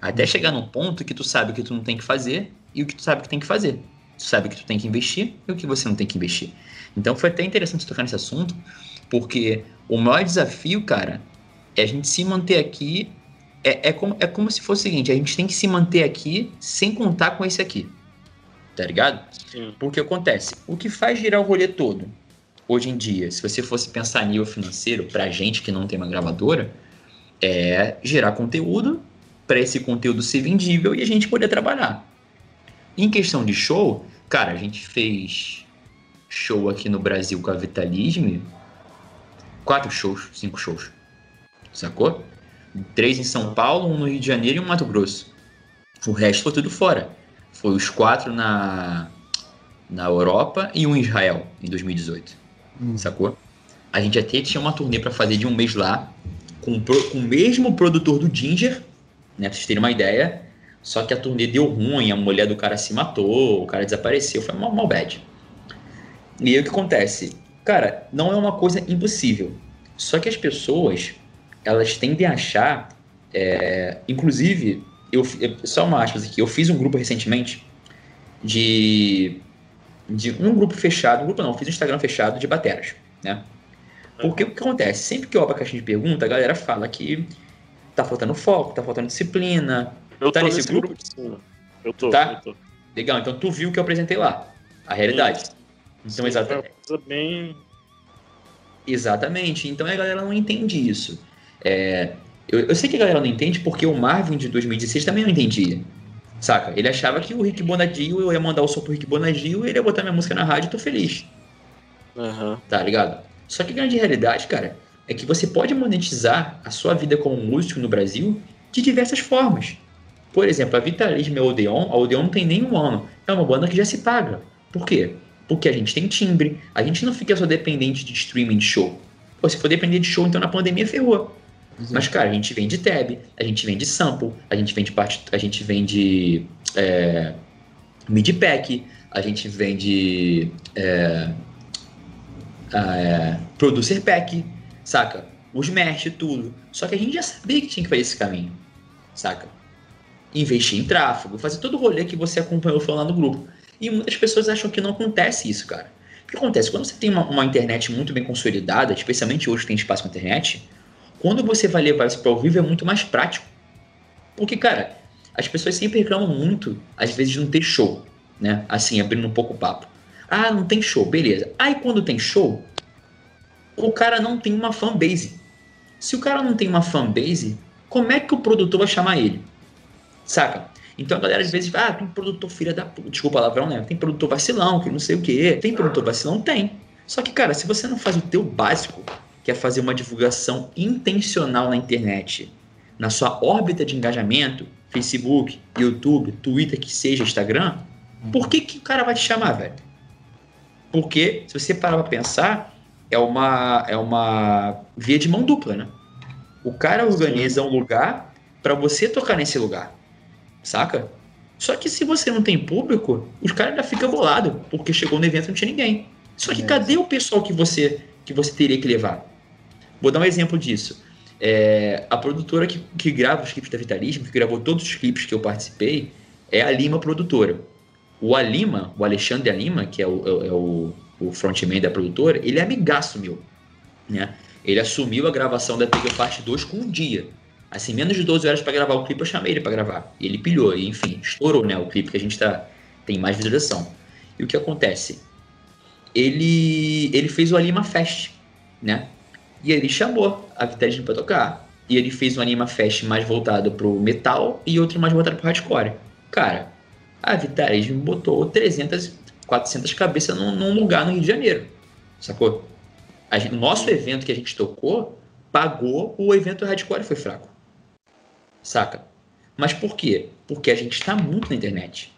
Até chegar num ponto que tu sabe o que tu não tem que fazer e o que tu sabe que tem que fazer. Tu sabe que tu tem que investir e o que você não tem que investir. Então foi até interessante tocar nesse assunto, porque o maior desafio, cara, é a gente se manter aqui. É, é, como, é como se fosse o seguinte: a gente tem que se manter aqui sem contar com esse aqui. Tá ligado? Sim. Porque acontece, o que faz girar o rolê todo, hoje em dia, se você fosse pensar nível financeiro, pra gente que não tem uma gravadora, é gerar conteúdo para esse conteúdo ser vendível e a gente poder trabalhar. Em questão de show, cara, a gente fez show aqui no Brasil com a Vitalisme, quatro shows, cinco shows sacou? Três em São Paulo, um no Rio de Janeiro e um no Mato Grosso. O resto foi tudo fora. Foi os quatro na, na Europa e um em Israel, em 2018. Hum. Sacou? A gente até tinha uma turnê para fazer de um mês lá, com, com o mesmo produtor do Ginger, né? Pra vocês terem uma ideia. Só que a turnê deu ruim, a mulher do cara se matou, o cara desapareceu, foi mal, mal bad. E aí o que acontece? Cara, não é uma coisa impossível. Só que as pessoas elas tendem a achar, é, inclusive, eu, só uma aspas aqui, eu fiz um grupo recentemente de, de um grupo fechado, um grupo não, fiz um Instagram fechado de bateras, né? Porque o que acontece? Sempre que eu abro a caixinha de pergunta, a galera fala que tá faltando foco, tá faltando disciplina. Eu tá tô nesse, nesse grupo? grupo eu tô, tá? eu tô. Legal, então tu viu o que eu apresentei lá, a realidade. Então, Sim, exatamente. Bem... Exatamente. Então a galera não entende isso. É, eu, eu, sei que a galera não entende porque o Marvin de 2016 também não entendia. Saca? Ele achava que o Rick Bonadio, eu ia mandar o som pro Rick Bonadio, ele ia botar minha música na rádio e tô feliz. Uhum. Tá ligado? Só que a grande realidade, cara, é que você pode monetizar a sua vida como músico no Brasil de diversas formas. Por exemplo, a Vitalismo e a Odeon, a Odeon não tem nenhum ano. É uma banda que já se paga. Por quê? Porque a gente tem timbre, a gente não fica só dependente de streaming de show. Pô, se for depender de show, então na pandemia ferrou. Exato. Mas, cara, a gente vende tab, a gente vende sample, a gente vende parte, a gente vende é, mid pack, a gente vende é, é, producer pack, saca? Os mesh tudo. Só que a gente já sabia que tinha que fazer esse caminho, saca? Investir em tráfego, fazer todo o rolê que você acompanhou falando no grupo. E muitas pessoas acham que não acontece isso, cara. O que acontece? Quando você tem uma, uma internet muito bem consolidada, especialmente hoje tem espaço na internet, quando você vai levar isso para o vivo é muito mais prático. Porque, cara, as pessoas sempre reclamam muito, às vezes, de não ter show, né? Assim, abrindo um pouco o papo. Ah, não tem show, beleza. Aí quando tem show, o cara não tem uma fanbase. Se o cara não tem uma fanbase, como é que o produtor vai chamar ele? Saca? Então a galera às vezes ah, tem produtor filha da puta. Desculpa palavrão, né? Tem produtor vacilão, que não sei o quê. Tem produtor vacilão? Tem. Só que, cara, se você não faz o teu básico, que é fazer uma divulgação intencional na internet, na sua órbita de engajamento, Facebook, YouTube, Twitter, que seja Instagram, por que, que o cara vai te chamar, velho? Porque, se você parar pra pensar, é uma, é uma via de mão dupla, né? O cara organiza um lugar para você tocar nesse lugar, saca? Só que se você não tem público, os caras ainda ficam bolados, porque chegou no evento e não tinha ninguém. Só que é. cadê o pessoal que você que você teria que levar? Vou dar um exemplo disso. É, a produtora que, que grava os clipes da Vitalismo, que gravou todos os clipes que eu participei, é a Lima Produtora. O Alima, o Alexandre Alima, que é o, é, é o, o frontman da produtora, ele é amigaço meu. Né? Ele assumiu a gravação da Pega Parte 2 com um dia. Assim, menos de 12 horas para gravar o clipe, eu chamei ele para gravar. E ele pilhou, e enfim, estourou, né? O clipe que a gente tá, tem mais visualização. E o que acontece? Ele, ele fez o Alima Fest, né? E ele chamou a Vitarismo para tocar. E ele fez um Anima Fest mais voltado pro metal e outro mais voltado pro hardcore. Cara, a Vitarismo botou 300, 400 cabeças num, num lugar no Rio de Janeiro. Sacou? o nosso evento que a gente tocou pagou o evento hardcore foi fraco. Saca? Mas por quê? Porque a gente está muito na internet.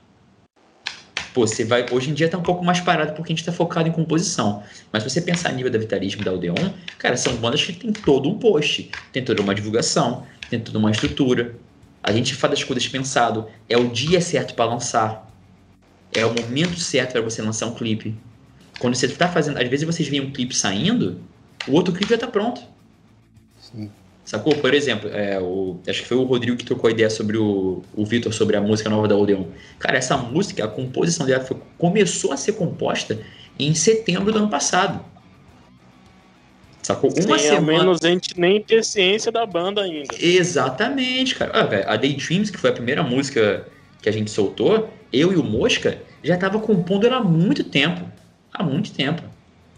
Pô, você vai. Hoje em dia tá um pouco mais parado porque a gente tá focado em composição. Mas se você pensar a nível da Vitarismo da Odeon, cara, são bandas que tem todo um post, tem toda uma divulgação, tem toda uma estrutura. A gente faz as coisas pensado. É o dia certo para lançar. É o momento certo para você lançar um clipe. Quando você tá fazendo. Às vezes vocês veem um clipe saindo, o outro clipe já tá pronto. Sim. Sacou? Por exemplo, é, o, acho que foi o Rodrigo que trocou a ideia sobre o, o Vitor, sobre a música nova da Odeon. Cara, essa música, a composição dela foi, começou a ser composta em setembro do ano passado. Sacou? Uma Sim, semana. menos a gente nem ter ciência da banda ainda. Exatamente, cara. Ah, véio, a Daydreams, que foi a primeira música que a gente soltou, eu e o Mosca já tava compondo ela há muito tempo. Há muito tempo.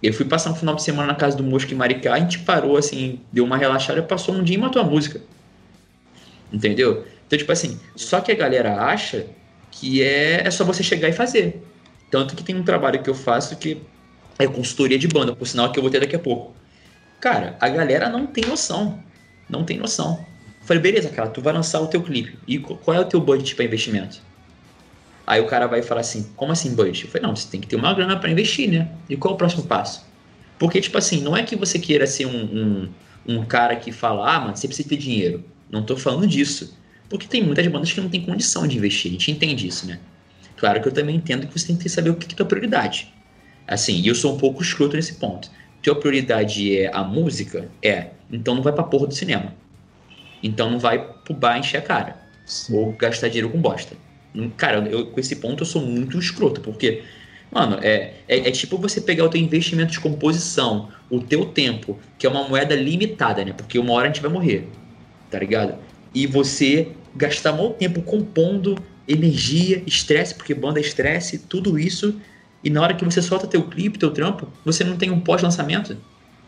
Eu fui passar um final de semana na casa do Mosca em Maricá, a gente parou assim, deu uma relaxada, passou um dia e matou a música. Entendeu? Então, tipo assim, só que a galera acha que é, é só você chegar e fazer. Tanto que tem um trabalho que eu faço que é consultoria de banda, por sinal que eu vou ter daqui a pouco. Cara, a galera não tem noção. Não tem noção. Eu falei, beleza, cara, tu vai lançar o teu clipe. E qual é o teu budget para investimento? Aí o cara vai falar assim, como assim budget? Eu falei, não, você tem que ter uma grana para investir, né? E qual é o próximo passo? Porque, tipo assim, não é que você queira ser um, um, um cara que fala, ah, mano, você precisa ter dinheiro. Não tô falando disso. Porque tem muitas bandas que não tem condição de investir, a gente entende isso, né? Claro que eu também entendo que você tem que saber o que é tua prioridade. Assim, e eu sou um pouco escroto nesse ponto. Tua prioridade é a música? É. Então não vai pra porra do cinema. Então não vai pro bar encher a cara. Sim. Ou gastar dinheiro com bosta. Cara, eu, com esse ponto eu sou muito escroto, porque, mano, é, é, é, tipo você pegar o teu investimento de composição, o teu tempo, que é uma moeda limitada, né? Porque uma hora a gente vai morrer, tá ligado? E você gastar muito tempo compondo energia, estresse, porque banda é estresse, tudo isso, e na hora que você solta teu clipe, teu trampo, você não tem um pós-lançamento.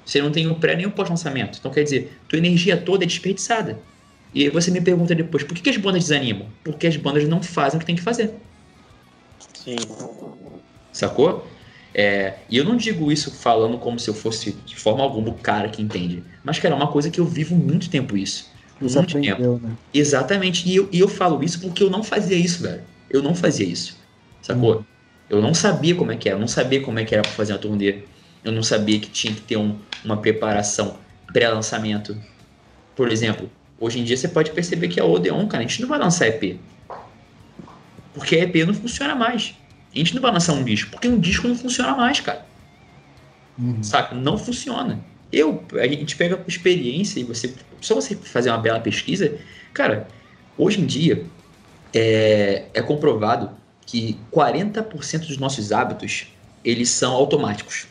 Você não tem um pré nem um pós-lançamento. Então quer dizer, tua energia toda é desperdiçada. E aí você me pergunta depois, por que, que as bandas desanimam? Porque as bandas não fazem o que tem que fazer. Sim. Sacou? É, e eu não digo isso falando como se eu fosse de forma alguma o cara que entende. Mas, cara, é uma coisa que eu vivo muito tempo isso. Você muito aprendeu, tempo. Né? Exatamente. E eu, e eu falo isso porque eu não fazia isso, velho. Eu não fazia isso. Sacou? Hum. Eu não sabia como é que era. Eu não sabia como é que era pra fazer uma turnê. Eu não sabia que tinha que ter um, uma preparação pré-lançamento. Por exemplo, Hoje em dia você pode perceber que a Odeon, cara, a gente não vai lançar EP. Porque a EP não funciona mais. A gente não vai lançar um disco, porque um disco não funciona mais, cara. Uhum. Saca? Não funciona. Eu, a gente pega por experiência e você. Só você fazer uma bela pesquisa, cara, hoje em dia é, é comprovado que 40% dos nossos hábitos eles são automáticos.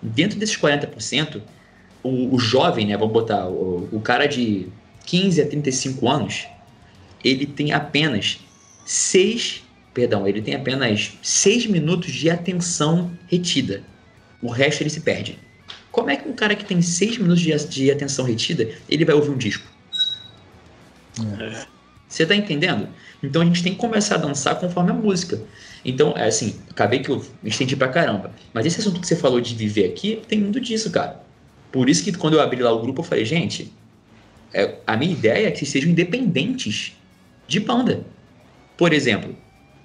Dentro desses 40%, o, o jovem, né? Vamos botar o, o cara de 15 a 35 anos, ele tem apenas 6, perdão, ele tem apenas 6 minutos de atenção retida. O resto ele se perde. Como é que um cara que tem 6 minutos de, de atenção retida, ele vai ouvir um disco? É. Você está entendendo? Então a gente tem que começar a dançar conforme a música. Então, é assim, acabei que eu me estendi pra caramba. Mas esse assunto que você falou de viver aqui, tem muito disso, cara. Por isso que quando eu abri lá o grupo, eu falei, gente, é, a minha ideia é que sejam independentes de banda. Por exemplo,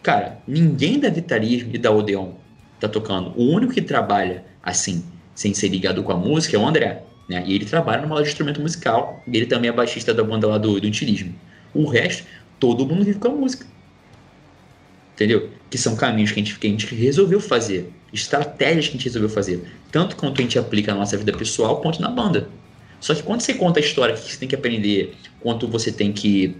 cara, ninguém da Vitarismo e da Odeon tá tocando. O único que trabalha assim, sem ser ligado com a música, é o André. Né? E ele trabalha numa loja de instrumento musical. Ele também é baixista da banda lá do, do Intilismo. O resto, todo mundo vive com a música. Entendeu? Que são caminhos que a gente, que a gente resolveu fazer. Estratégias que a gente resolveu fazer. Tanto quanto a gente aplica na nossa vida pessoal, quanto na banda. Só que quando você conta a história que você tem que aprender, quanto você tem que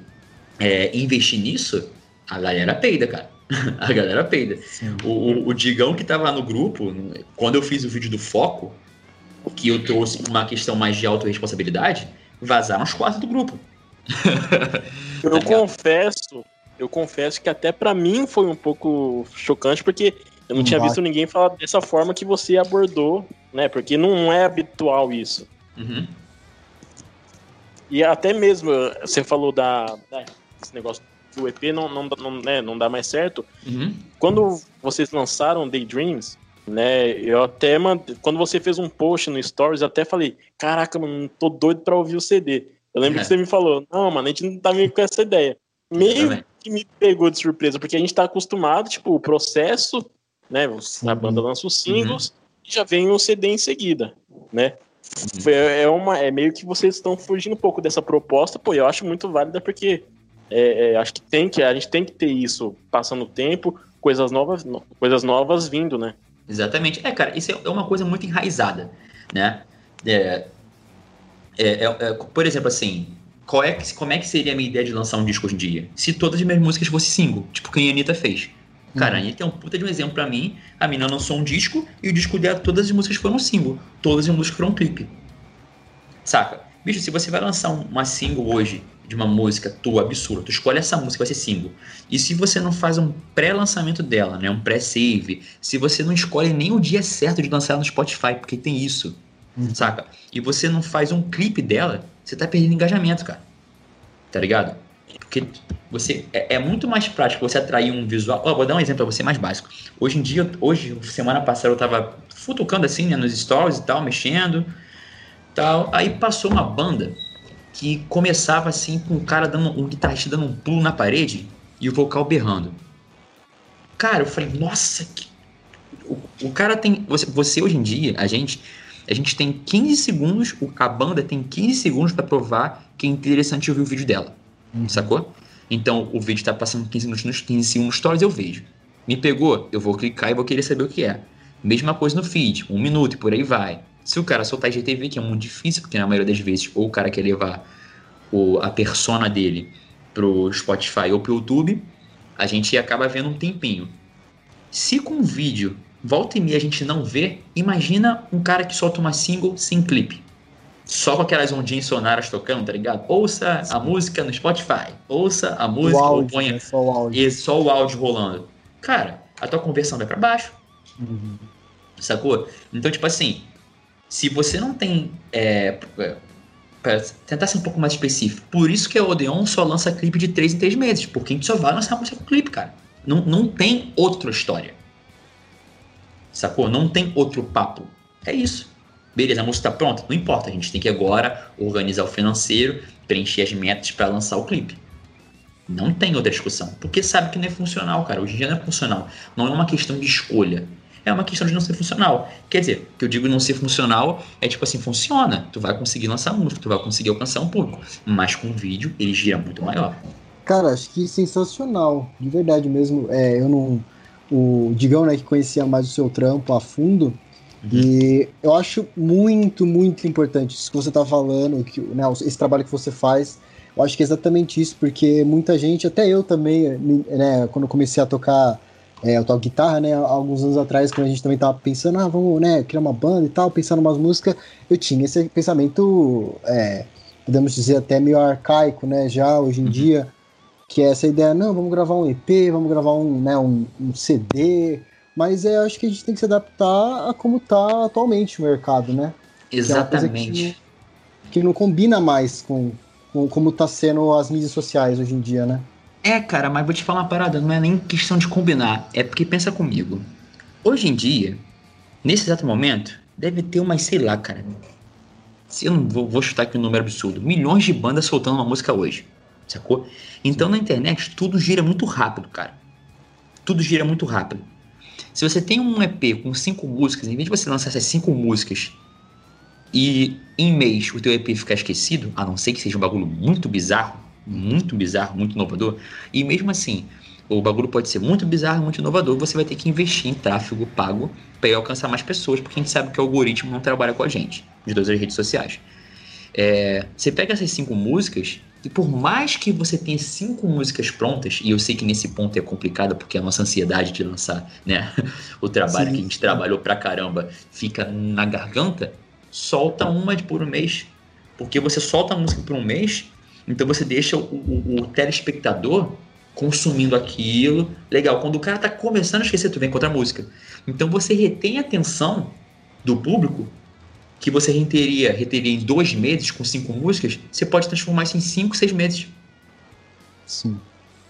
é, investir nisso, a galera peida, cara. a galera peida. O, o, o, Digão que tava no grupo, quando eu fiz o vídeo do foco, que eu trouxe uma questão mais de autorresponsabilidade, vazaram os quatro do grupo. eu tá confesso, eu confesso que até para mim foi um pouco chocante, porque eu não tinha visto ninguém falar dessa forma que você abordou, né? Porque não é habitual isso. Uhum. E até mesmo, você falou da, esse negócio do EP não, não, não, né, não dá mais certo. Uhum. Quando vocês lançaram Daydreams, né, eu até, quando você fez um post no Stories, eu até falei, caraca, mano, tô doido pra ouvir o CD. Eu lembro é. que você me falou, não, mano, a gente não tá meio com essa ideia. Meio que me pegou de surpresa, porque a gente tá acostumado, tipo, o processo, né, a banda lança os singles uhum. e já vem o CD em seguida, né. Uhum. É, uma, é meio que vocês estão fugindo um pouco dessa proposta, pô, eu acho muito válida porque é, é, acho que tem que a gente tem que ter isso passando o tempo, coisas novas, no, coisas novas vindo, né? Exatamente. É, cara, isso é uma coisa muito enraizada, né? É, é, é, é por exemplo, assim, qual é, como é que seria a minha ideia de lançar um disco hoje em dia? Se todas as minhas músicas fossem single, tipo quem a Anitta fez. Cara, uhum. a Anitta é um puta de um exemplo pra mim. A mina lançou um disco e o disco dela, todas as músicas foram single. Todas as músicas foram clipe. Saca? Bicho, se você vai lançar uma single hoje de uma música tua absurda, tu escolhe essa música, vai ser single. E se você não faz um pré-lançamento dela, né, um pré-save, se você não escolhe nem o dia certo de lançar no Spotify, porque tem isso, uhum. saca? E você não faz um clipe dela, você tá perdendo engajamento, cara. Tá ligado? Porque você é, é muito mais prático você atrair um visual. Oh, vou dar um exemplo pra você mais básico. Hoje em dia, hoje, semana passada, eu tava futucando assim, né, nos stories e tal, mexendo, tal. Aí passou uma banda que começava assim com o cara dando um guitarrista dando um pulo na parede e o vocal berrando. Cara, eu falei, nossa, que... o, o cara tem. Você, você hoje em dia, a gente. A gente tem 15 segundos, a banda tem 15 segundos para provar que é interessante ouvir o vídeo dela. Uhum. Sacou? Então o vídeo tá passando 15 minutos nos 15 segundos stories, eu vejo. Me pegou, eu vou clicar e vou querer saber o que é. Mesma coisa no feed, um minuto e por aí vai. Se o cara soltar IGTV, que é muito difícil, porque na maioria das vezes ou o cara quer levar o, a persona dele pro Spotify ou pro YouTube, a gente acaba vendo um tempinho. Se com um vídeo volta e meia a gente não vê, imagina um cara que solta uma single sem clipe. Só com aquelas ondinhas sonoras tocando, tá ligado? Ouça a música no Spotify. Ouça a música o áudio, ponha. Né? Só o áudio. E só o áudio rolando. Cara, a tua conversão vai para baixo. Uhum. Sacou? Então, tipo assim, se você não tem. É, para tentar ser um pouco mais específico, por isso que a Odeon só lança clipe de 3 em 3 meses, porque a gente só vai lançar música com clipe, cara. Não, não tem outra história. Sacou? Não tem outro papo. É isso. Beleza, a música tá pronta? Não importa, a gente tem que agora organizar o financeiro, preencher as metas para lançar o clipe. Não tem outra discussão, porque sabe que não é funcional, cara. Hoje em dia não é funcional. Não é uma questão de escolha é uma questão de não ser funcional. Quer dizer, o que eu digo não ser funcional é tipo assim, funciona. Tu vai conseguir lançar música, tu vai conseguir alcançar um público. Mas com vídeo, ele gira muito maior. Cara, acho que sensacional. De verdade mesmo. É, eu não. O Digão, né, que conhecia mais o seu trampo a fundo. Uhum. E eu acho muito, muito importante isso que você tá falando, que, né, esse trabalho que você faz. Eu acho que é exatamente isso, porque muita gente, até eu também, né, quando comecei a tocar é, eu toco guitarra, né? Alguns anos atrás, quando a gente também tava pensando, ah, vamos, né, criar uma banda e tal, pensando umas músicas, eu tinha esse pensamento, é, podemos dizer até meio arcaico, né? Já hoje em uhum. dia, que é essa ideia, não, vamos gravar um EP, vamos gravar um, né, um, um CD, mas é, acho que a gente tem que se adaptar a como tá atualmente o mercado, né? Exatamente. Que, é que, não combina mais com, com como tá sendo as mídias sociais hoje em dia, né? É, cara, mas vou te falar uma parada, não é nem questão de combinar, é porque pensa comigo. Hoje em dia, nesse exato momento, deve ter umas, sei lá, cara. Se eu não vou, vou chutar aqui um número absurdo, milhões de bandas soltando uma música hoje, sacou? Então na internet tudo gira muito rápido, cara. Tudo gira muito rápido. Se você tem um EP com cinco músicas, em vez de você lançar essas cinco músicas e em mês o teu EP ficar esquecido, a não ser que seja um bagulho muito bizarro, muito bizarro, muito inovador. E mesmo assim, o bagulho pode ser muito bizarro, muito inovador, você vai ter que investir em tráfego pago para alcançar mais pessoas, porque a gente sabe que o algoritmo não trabalha com a gente, de todas as redes sociais. É, você pega essas cinco músicas, e por mais que você tenha cinco músicas prontas, e eu sei que nesse ponto é complicado, porque a nossa ansiedade de lançar né, o trabalho Sim. que a gente trabalhou pra caramba fica na garganta, solta uma por um mês. Porque você solta a música por um mês, Então você deixa o, o, o telespectador consumindo aquilo. Legal, quando o cara tá começando a esquecer, tu vem com outra música. Então você retém a atenção do público que você reteria, reteria em dois meses com cinco músicas, você pode transformar isso em cinco, seis meses. Sim.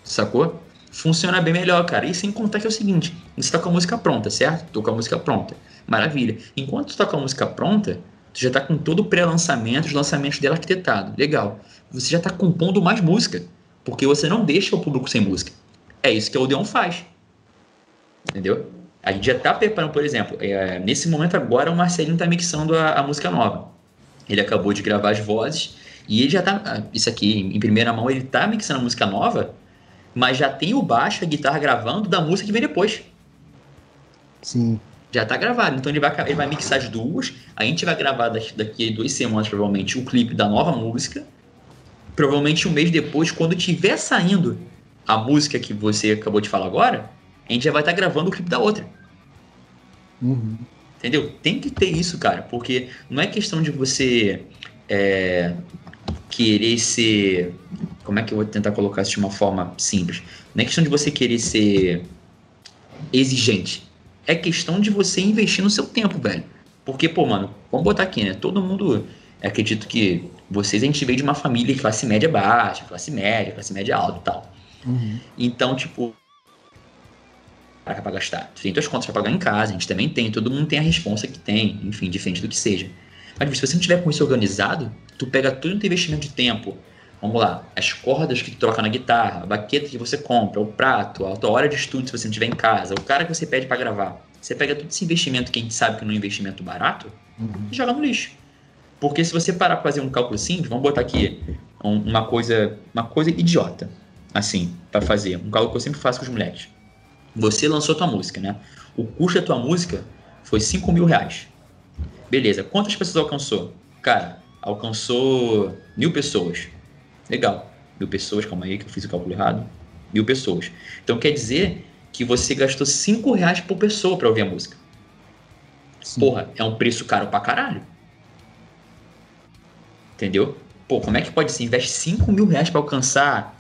Sacou? Funciona bem melhor, cara. E sem contar que é o seguinte: você tá com a música pronta, certo? Tô com a música pronta. Maravilha. Enquanto tu tá com a música pronta, tu já tá com todo o pré-lançamento, os lançamentos dela arquitetado. Legal. Você já tá compondo mais música. Porque você não deixa o público sem música. É isso que o Odeon faz. Entendeu? A gente já está preparando, por exemplo, é, nesse momento agora o Marcelinho está mixando a, a, música nova. Ele acabou de gravar as vozes e ele já está, ah, isso aqui em primeira mão, ele está mixando a música nova, mas já tem o baixo, a guitarra gravando da música que vem depois. Sim. Já está gravado, então ele vai, ele vai mixar as duas. A gente vai gravar daqui, daqui a duas semanas, provavelmente, o clipe da nova música provavelmente um mês depois, quando tiver saindo a música que você acabou de falar agora, a gente já vai estar tá gravando o clipe da outra. Uhum. Entendeu? Tem que ter isso, cara, porque não é questão de você é, querer ser. Como é que eu vou tentar colocar isso de uma forma simples? Não é questão de você querer ser exigente. É questão de você investir no seu tempo, velho. Porque, pô, mano, vamos botar aqui, né? Todo mundo. Acredito que vocês, a gente veio de uma família de classe média baixa, classe média, classe média alta e tal. Uhum. Então, tipo, para pra gastar. Tu tem tuas contas para pagar em casa, a gente também tem, todo mundo tem a responsa que tem, enfim, diferente do que seja. Mas se você não tiver com isso organizado, tu pega todo o teu investimento de tempo, vamos lá, as cordas que tu troca na guitarra, a baqueta que você compra, o prato, a tua hora de estudo se você não estiver em casa, o cara que você pede para gravar. Você pega todo esse investimento que a gente sabe que não é um investimento barato uhum. e joga no lixo. Porque se você parar para fazer um cálculo simples, vamos botar aqui uma coisa, uma coisa idiota, assim, para fazer, um cálculo que eu sempre faço com os moleques. Você lançou tua música, né? O custo da tua música foi 5 mil reais. Beleza, quantas pessoas alcançou? Cara, alcançou mil pessoas. Legal, mil pessoas, calma aí que eu fiz o cálculo errado. Mil pessoas. Então quer dizer que você gastou 5 reais por pessoa para ouvir a música. Sim. Porra, é um preço caro pra caralho. Entendeu? Pô, como é que pode ser? Investe 5 mil reais pra alcançar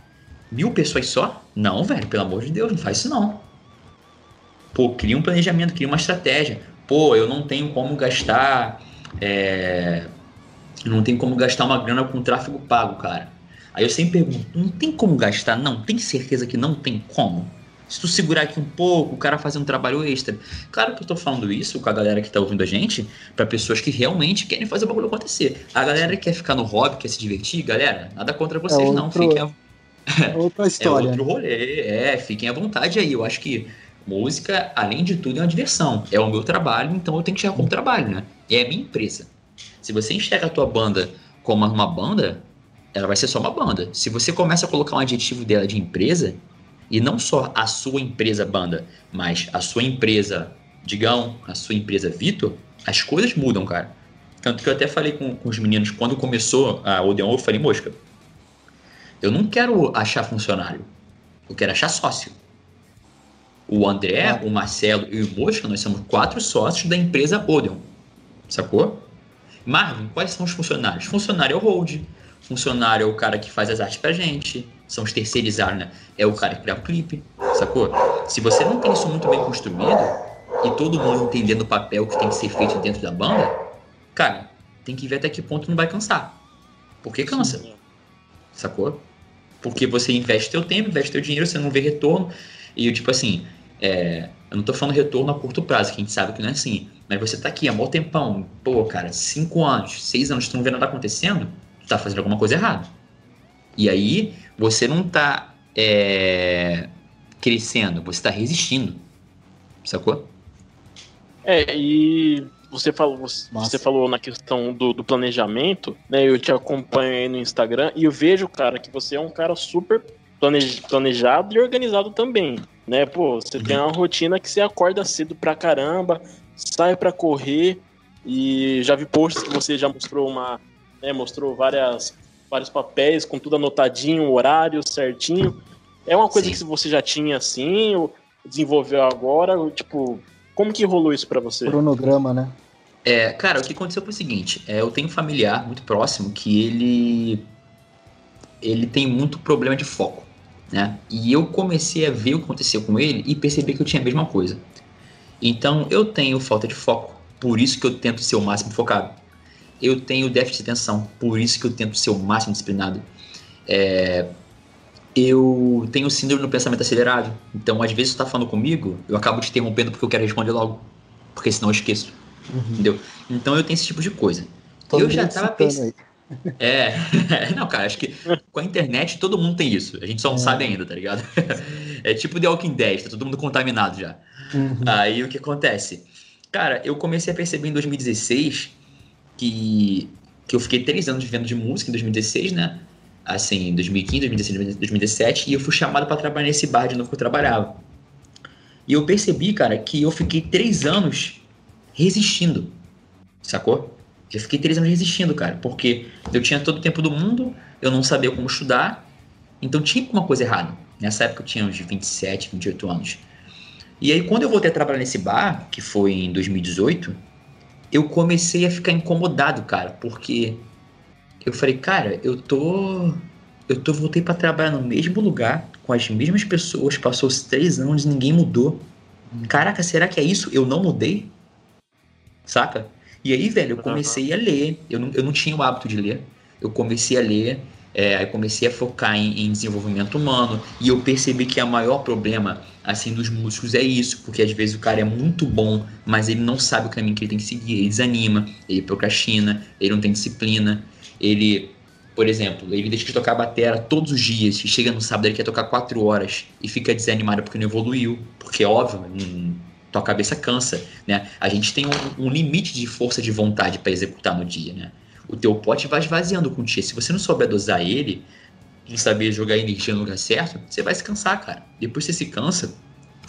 mil pessoas só? Não, velho, pelo amor de Deus, não faz isso não. Pô, cria um planejamento, cria uma estratégia. Pô, eu não tenho como gastar. É... Não tenho como gastar uma grana com tráfego pago, cara. Aí eu sempre pergunto, não tem como gastar? Não, tem certeza que não tem como? se tu segurar aqui um pouco, o cara fazer um trabalho extra. Claro que eu tô falando isso com a galera que tá ouvindo a gente, para pessoas que realmente querem fazer o bagulho acontecer. A galera que quer ficar no hobby, quer se divertir, galera, nada contra vocês, é outro, não. Fiquem a... É outra história. É outro rolê, é, fiquem à vontade aí. Eu acho que música, além de tudo, é uma diversão. É o meu trabalho, então eu tenho que chegar como trabalho, né? É a minha empresa. Se você enxerga a tua banda como uma banda, ela vai ser só uma banda. Se você começa a colocar um adjetivo dela de empresa, e não só a sua empresa banda, mas a sua empresa Digão, a sua empresa Vitor, as coisas mudam, cara. Tanto que eu até falei com, com os meninos, quando começou a Odeon, eu falei, mosca, eu não quero achar funcionário, eu quero achar sócio. O André, ah. o Marcelo e o Mosca, nós somos quatro sócios da empresa Odeon. Sacou? Marvin, quais são os funcionários? Funcionário é o hold, funcionário é o cara que faz as artes pra gente, são os terceirizados, né? É o cara que grava o clipe, sacou? Se você não tem isso muito bem construído e todo mundo entendendo o papel que tem que ser feito dentro da banda, cara, tem que ver até que ponto não vai cansar. Porque cansa. Sacou? Porque você investe teu tempo, investe teu dinheiro, você não vê retorno. E eu, tipo assim, é, eu não tô falando retorno a curto prazo, que a gente sabe que não é assim. Mas você tá aqui há mó tempão, pô, cara, cinco anos, seis anos, tu não vê nada acontecendo, tu tá fazendo alguma coisa errada. E aí, você não está é, crescendo, você está resistindo. Sacou? É, e você falou, você falou na questão do, do, planejamento, né? Eu te acompanho aí no Instagram e eu vejo, cara, que você é um cara super planejado e organizado também, né? Pô, você uhum. tem uma rotina que você acorda cedo pra caramba, sai pra correr e já vi posts que você já mostrou uma, né, mostrou várias vários papéis, com tudo anotadinho, horário certinho. É uma coisa Sim. que você já tinha assim, ou desenvolveu agora? Tipo, como que rolou isso para você? Cronograma, né? É, cara, o que aconteceu foi o seguinte: é, eu tenho um familiar muito próximo que ele ele tem muito problema de foco, né? E eu comecei a ver o que aconteceu com ele e percebi que eu tinha a mesma coisa. Então, eu tenho falta de foco, por isso que eu tento ser o máximo focado. Eu tenho déficit de atenção, por isso que eu tento ser o máximo disciplinado. É, eu tenho síndrome do pensamento acelerado. Então, às vezes, você está falando comigo, eu acabo te interrompendo porque eu quero responder logo. Porque senão eu esqueço. Uhum. Entendeu? Então, eu tenho esse tipo de coisa. Todo eu já estava pensando. É, não, cara, acho que com a internet todo mundo tem isso. A gente só não é. sabe ainda, tá ligado? É tipo The Walking Dead, tá todo mundo contaminado já. Uhum. Aí o que acontece? Cara, eu comecei a perceber em 2016 que, que eu fiquei três anos vivendo de música em 2016, né? assim, 2015, 2016, 2017, e eu fui chamado para trabalhar nesse bar de novo que eu trabalhava. E eu percebi, cara, que eu fiquei três anos resistindo, sacou? Eu fiquei três anos resistindo, cara, porque eu tinha todo o tempo do mundo, eu não sabia como estudar, então tinha alguma coisa errada. Nessa época eu tinha uns 27, 28 anos. E aí, quando eu voltei a trabalhar nesse bar, que foi em 2018, eu comecei a ficar incomodado, cara, porque eu falei, cara, eu tô. Eu tô, voltei para trabalhar no mesmo lugar, com as mesmas pessoas, passou os três anos e ninguém mudou. Caraca, será que é isso? Eu não mudei? Saca? E aí, velho, eu comecei a ler. Eu não, eu não tinha o hábito de ler. Eu comecei a ler, é, aí comecei a focar em, em, desenvolvimento humano. E eu percebi que o maior problema, assim, dos músicos é isso. Porque às vezes o cara é muito bom, mas ele não sabe o caminho que ele tem que seguir. Ele desanima, ele procrastina, ele não tem disciplina ele, por exemplo, ele deixa de tocar a batera todos os dias, e chega no sábado ele quer tocar quatro horas e fica desanimado porque não evoluiu, porque óbvio, hum, tua cabeça cansa, né? A gente tem um, um limite de força de vontade para executar no dia, né? O teu pote vai esvaziando com dia. Se você não souber dosar ele, não saber jogar energia no lugar certo, você vai se cansar, cara. Depois você se cansa,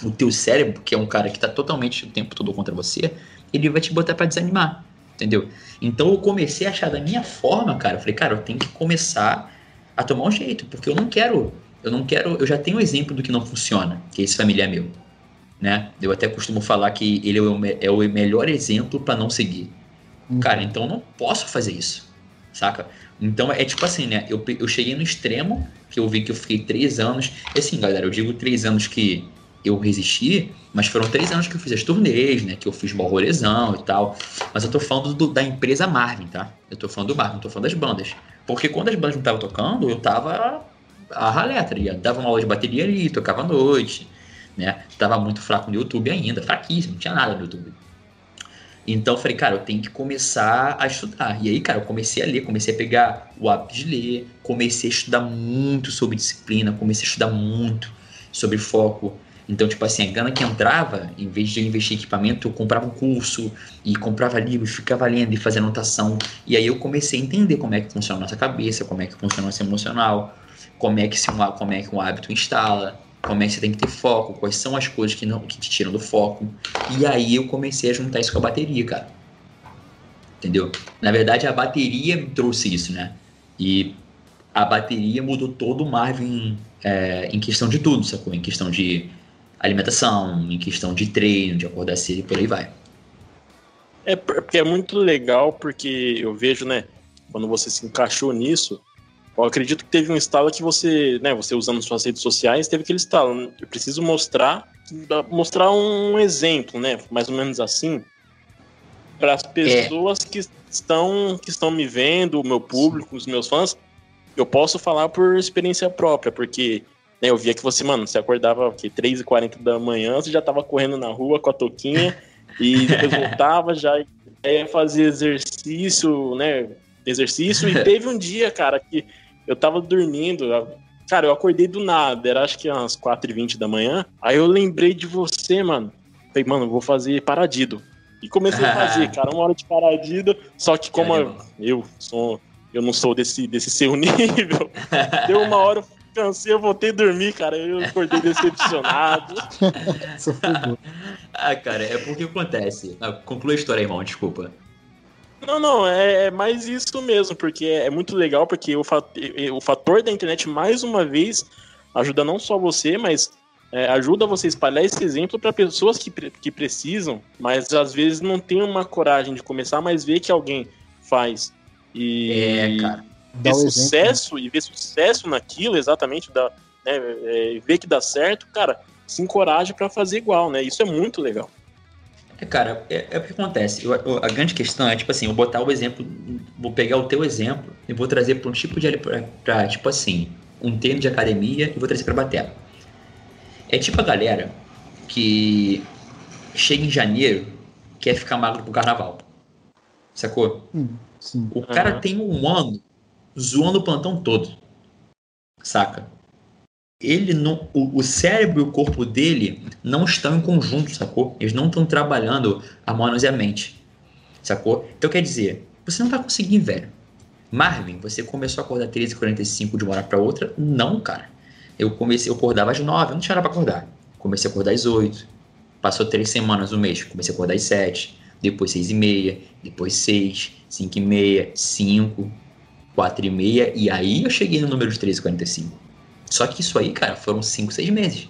o teu cérebro, que é um cara que está totalmente o tempo todo contra você, ele vai te botar para desanimar entendeu? Então eu comecei a achar da minha forma, cara. Eu falei, cara, eu tenho que começar a tomar um jeito, porque eu não quero, eu não quero, eu já tenho um exemplo do que não funciona, que esse familiar meu, né? Eu até costumo falar que ele é o, é o melhor exemplo para não seguir. Uhum. Cara, então eu não posso fazer isso, saca? Então é tipo assim, né? Eu, eu cheguei no extremo, que eu vi que eu fiquei três anos. E assim, galera, eu digo três anos que eu resisti, mas foram três anos que eu fiz as turnês, né? Que eu fiz rolezão e tal. Mas eu tô falando do, da empresa Marvin, tá? Eu tô falando do Marvin, não tô falando das bandas. Porque quando as bandas não estavam tocando, eu tava a ralé, tá ligado? Dava uma aula de bateria ali, tocava à noite, né? Tava muito fraco no YouTube ainda, fraquíssimo, não tinha nada no YouTube. Então eu falei, cara, eu tenho que começar a estudar. E aí, cara, eu comecei a ler, comecei a pegar o hábito de ler, comecei a estudar muito sobre disciplina, comecei a estudar muito sobre foco, então, tipo assim, a grana que entrava, em vez de investir em equipamento, eu comprava um curso e comprava livros, ficava lendo e fazia anotação. E aí eu comecei a entender como é que funciona a nossa cabeça, como é que funciona o nosso emocional, como é que, se um, como é que um hábito instala, que você tem que ter foco, quais são as coisas que, não, que te tiram do foco. E aí eu comecei a juntar isso com a bateria, cara. Entendeu? Na verdade, a bateria me trouxe isso, né? E a bateria mudou todo o Marvin é, em questão de tudo, sacou? Em questão de alimentação, em questão de treino, de acordar cedo e por aí vai. É porque é muito legal, porque eu vejo, né, quando você se encaixou nisso, eu acredito que teve um estalo que você, né, você usando suas redes sociais, teve aquele estalo. Eu preciso mostrar, mostrar um exemplo, né, mais ou menos assim, para as pessoas é. que estão que estão me vendo, o meu público, os meus fãs. Eu posso falar por experiência própria, porque né, eu via que você, mano, você acordava que 3h40 da manhã, você já tava correndo na rua com a toquinha e depois voltava, já ia fazer exercício, né? Exercício, e teve um dia, cara, que eu tava dormindo, cara, eu acordei do nada, era acho que umas 4h20 da manhã, aí eu lembrei de você, mano. Falei, mano, vou fazer paradido. E comecei a fazer, cara, uma hora de paradido, só que como eu, eu sou eu não sou desse, desse seu nível. Deu uma hora, cansei, eu voltei a dormir, cara. Eu acordei decepcionado. ah, cara, é porque acontece. Ah, conclui a história, irmão, desculpa. Não, não, é, é mais isso mesmo, porque é, é muito legal, porque o, fat, o fator da internet, mais uma vez, ajuda não só você, mas é, ajuda você a espalhar esse exemplo para pessoas que, que precisam, mas às vezes não tem uma coragem de começar, mas vê que alguém faz. E, é, cara. ver sucesso exemplo. e ver sucesso naquilo, exatamente, da, né, é, ver que dá certo, cara, se encoraja para fazer igual, né? Isso é muito legal. É, cara, é, é o que acontece. Eu, eu, a grande questão é, tipo assim, eu botar o exemplo, vou pegar o teu exemplo e vou trazer para um tipo de. Pra, pra, tipo assim, um treino de academia e vou trazer para batera. É tipo a galera que chega em janeiro quer ficar magro pro carnaval. Sacou? Hum, sim. O cara uhum. tem um ano zoando o plantão todo. Saca? Ele não. O, o, cérebro e o corpo dele não estão em conjunto, sacou? Eles não estão trabalhando harmoniosamente. Sacou? Então quer dizer, você não vai conseguir, velho. Marvin, você começou a acordar 13h45 de uma hora para outra? Não, cara. Eu comecei, eu acordava às 9, não tinha hora pra acordar. Comecei a acordar às 8. Passou três semanas, um mês. Comecei a acordar às 7. Depois 6 e meia. Depois 6, 5 e meia, 5, 4 e meia. E aí eu cheguei no número de 13h45. Só que isso aí, cara, foram 5, 6 meses.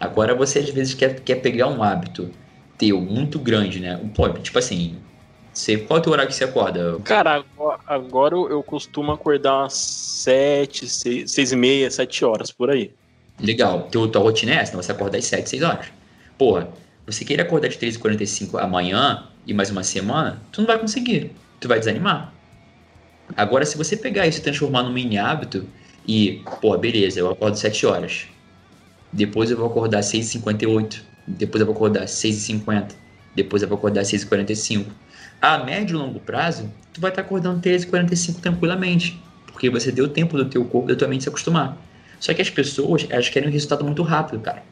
Agora você às vezes quer, quer pegar um hábito teu muito grande, né? Pô, tipo assim, você, qual é o teu horário que você acorda? Cara, agora eu costumo acordar às 7, 6, 6 e meia, 7 horas, por aí. Legal. Teu, tua rotina é essa, então você acorda às 7, 6 horas. Porra, você querer acordar de 3h45 amanhã e mais uma semana, tu não vai conseguir. Tu vai desanimar. Agora, se você pegar isso e transformar num mini hábito e, pô, beleza, eu acordo 7 horas. Depois eu vou acordar às 6h58. Depois eu vou acordar às 6h50. Depois eu vou acordar às 6h45 a médio e longo prazo, tu vai estar acordando 13, 45 tranquilamente, porque você deu tempo do teu corpo, da tua mente se acostumar. Só que as pessoas, elas querem um resultado muito rápido, cara.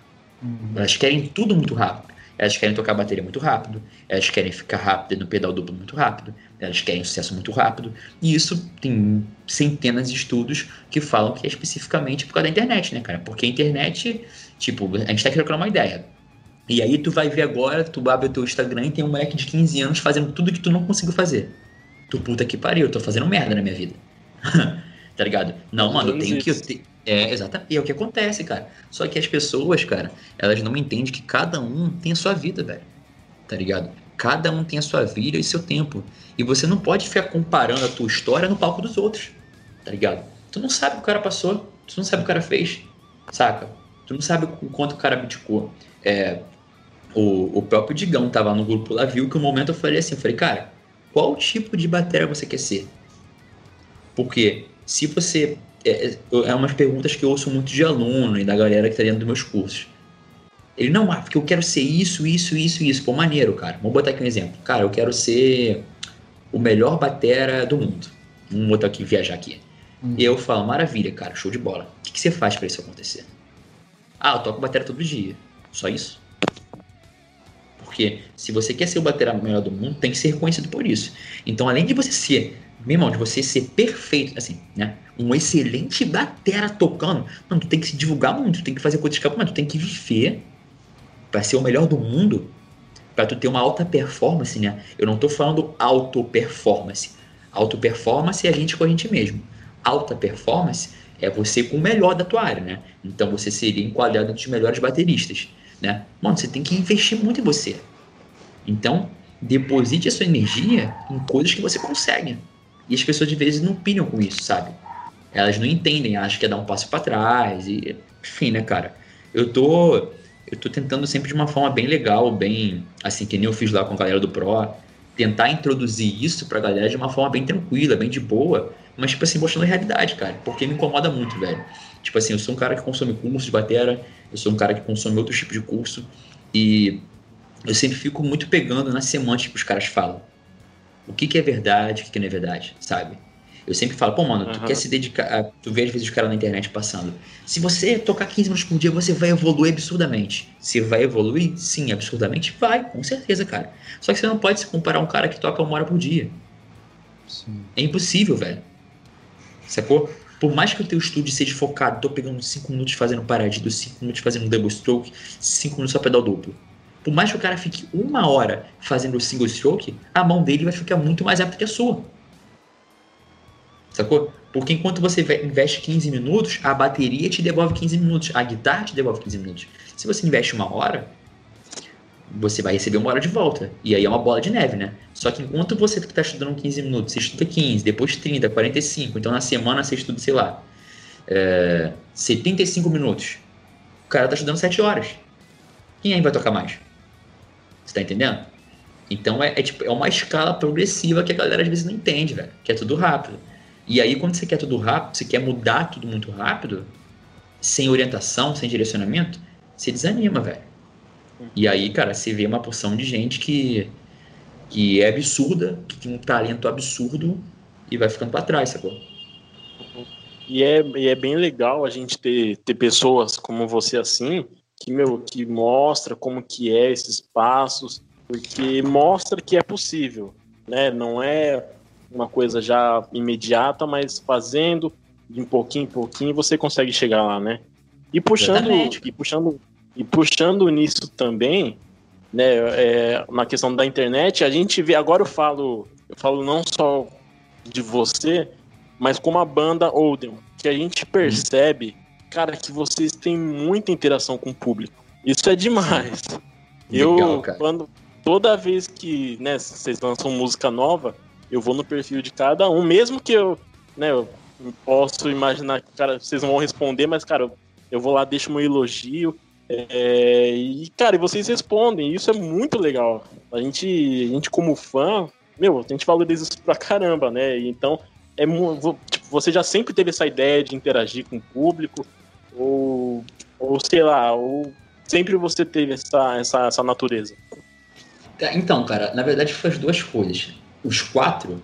Uhum. Elas querem tudo muito rápido. Elas querem tocar a bateria muito rápido, elas querem ficar rápido no pedal duplo muito rápido, elas querem sucesso muito rápido. E isso tem centenas de estudos que falam que é especificamente por causa da internet, né, cara? Porque a internet, tipo, a gente tá querendo uma ideia e aí tu vai ver agora, tu abre o teu Instagram e tem um moleque de 15 anos fazendo tudo que tu não conseguiu fazer. Tu puta que pariu, eu tô fazendo merda na minha vida. tá ligado? Não, mano, eu tenho que. Eu te... É, exatamente. E é o que acontece, cara. Só que as pessoas, cara, elas não entendem que cada um tem a sua vida, velho. Tá ligado? Cada um tem a sua vida e seu tempo. E você não pode ficar comparando a tua história no palco dos outros. Tá ligado? Tu não sabe o que o cara passou. Tu não sabe o que o cara fez. Saca? Tu não sabe o quanto o cara abdicou. É, o, o próprio Digão tava no grupo lá, viu que o um momento eu falei assim, eu falei, cara, qual tipo de bateria você quer ser? Porque se você. É, é umas perguntas que eu ouço muito de aluno e da galera que tá dentro dos meus cursos. Ele, não, ah, porque eu quero ser isso, isso, isso, isso. Pô, maneiro, cara. Vamos botar aqui um exemplo. Cara, eu quero ser o melhor batera do mundo. Vamos botar aqui, viajar aqui. Hum. E eu falo, maravilha, cara, show de bola. O que, que você faz para isso acontecer? Ah, eu toco bateria todo dia. Só isso? Porque se você quer ser o batera melhor do mundo, tem que ser reconhecido por isso. Então, além de você ser, meu irmão, de você ser perfeito, assim, né? Um excelente batera tocando, mano, tu tem que se divulgar muito, tu tem que fazer coisas que, mano, tu tem que viver para ser o melhor do mundo, para tu ter uma alta performance, né? Eu não tô falando auto performance. Auto performance é a gente com a gente mesmo. Alta performance é você com o melhor da tua área, né? Então você seria enquadrado entre os melhores bateristas né? Mano, você tem que investir muito em você. Então, deposite a sua energia em coisas que você consegue. E as pessoas de vezes não pilham com isso, sabe? Elas não entendem, acham que é dar um passo para trás e enfim, né, cara? Eu tô eu tô tentando sempre de uma forma bem legal, bem assim que nem eu fiz lá com a galera do Pro, tentar introduzir isso pra galera de uma forma bem tranquila, bem de boa, mas tipo assim, mostrando a realidade, cara, porque me incomoda muito, velho. Tipo assim, eu sou um cara que consome curso de batera, eu sou um cara que consome outro tipo de curso e eu sempre fico muito pegando na semântica que os caras falam. O que, que é verdade, o que, que não é verdade, sabe? Eu sempre falo, pô, mano, tu quer se dedicar. Tu vê às vezes os caras na internet passando. Se você tocar 15 minutos por dia, você vai evoluir absurdamente. Se vai evoluir, sim, absurdamente, vai, com certeza, cara. Só que você não pode se comparar a um cara que toca uma hora por dia. Sim. É impossível, velho. Sacou? Por mais que o teu estúdio seja focado, tô pegando 5 minutos fazendo paradido, 5 minutos fazendo double stroke, 5 minutos só pedal duplo. Por mais que o cara fique uma hora fazendo o single stroke, a mão dele vai ficar muito mais rápida que a sua. Sacou? Porque enquanto você investe 15 minutos, a bateria te devolve 15 minutos, a guitarra te devolve 15 minutos. Se você investe uma hora, você vai receber uma hora de volta. E aí é uma bola de neve, né? Só que enquanto você está estudando 15 minutos, você estuda 15, depois 30, 45, então na semana você estuda, sei lá, é, 75 minutos. O cara está estudando 7 horas. Quem aí vai tocar mais? Você tá entendendo? Então é, é, tipo, é uma escala progressiva que a galera às vezes não entende, velho. Que é tudo rápido. E aí, quando você quer tudo rápido, você quer mudar tudo muito rápido, sem orientação, sem direcionamento, você desanima, velho. E aí, cara, você vê uma porção de gente que, que é absurda, que tem um talento absurdo e vai ficando para trás, sacou? E é, e é bem legal a gente ter, ter pessoas como você assim, que, meu, que mostra como que é esses passos, porque mostra que é possível, né? Não é uma coisa já imediata, mas fazendo de pouquinho em pouquinho você consegue chegar lá, né? E puxando, e puxando, e puxando nisso também, né? É, na questão da internet, a gente vê. Agora eu falo, eu falo não só de você, mas como a banda Oden, que a gente percebe, cara, que vocês têm muita interação com o público. Isso é demais. Legal, eu cara. quando toda vez que né, vocês lançam música nova, eu vou no perfil de cada um, mesmo que eu, né, eu posso imaginar que cara, vocês vão responder, mas, cara, eu vou lá, deixo meu elogio. É, e, cara, e vocês respondem, isso é muito legal. A gente, a gente como fã, meu, a gente valoriza isso pra caramba, né? Então, é, tipo, você já sempre teve essa ideia de interagir com o público, ou, ou sei lá, ou sempre você teve essa, essa, essa natureza? Então, cara, na verdade foi as duas coisas. Os quatro,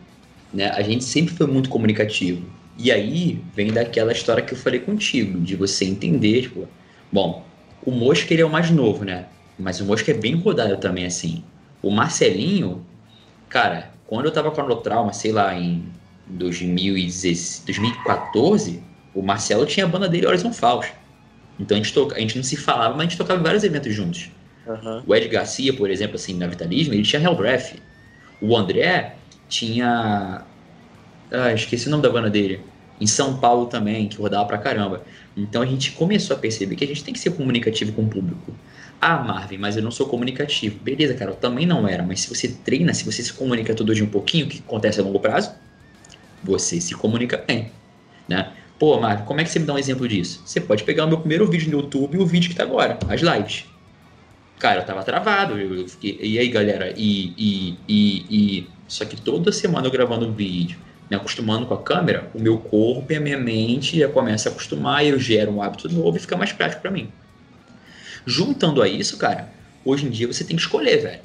né, a gente sempre foi muito comunicativo. E aí vem daquela história que eu falei contigo, de você entender, tipo, bom, o Mosca ele é o mais novo, né? Mas o Mosca é bem rodado também, assim. O Marcelinho, cara, quando eu tava com a No Trauma, sei lá, em 2014, o Marcelo tinha a banda dele Horizon Falls. Então a gente, toca, a gente não se falava, mas a gente tocava em vários eventos juntos. Uhum. O Ed Garcia, por exemplo, assim, na Vitalismo, ele tinha Hellbreath. O André tinha. Ah, esqueci o nome da banda dele. Em São Paulo também, que rodava pra caramba. Então a gente começou a perceber que a gente tem que ser comunicativo com o público. Ah, Marvin, mas eu não sou comunicativo. Beleza, cara, eu também não era. Mas se você treina, se você se comunica todo dia um pouquinho, o que acontece a longo prazo? Você se comunica bem, né? Pô, Marvin, como é que você me dá um exemplo disso? Você pode pegar o meu primeiro vídeo no YouTube e o vídeo que tá agora, as lives. Cara, eu tava travado. Eu fiquei, e aí, galera? E, e, e, e. Só que toda semana eu gravando um vídeo, me acostumando com a câmera, o meu corpo e a minha mente já começam a acostumar e eu gero um hábito novo e fica mais prático para mim. Juntando a isso, cara, hoje em dia você tem que escolher, velho.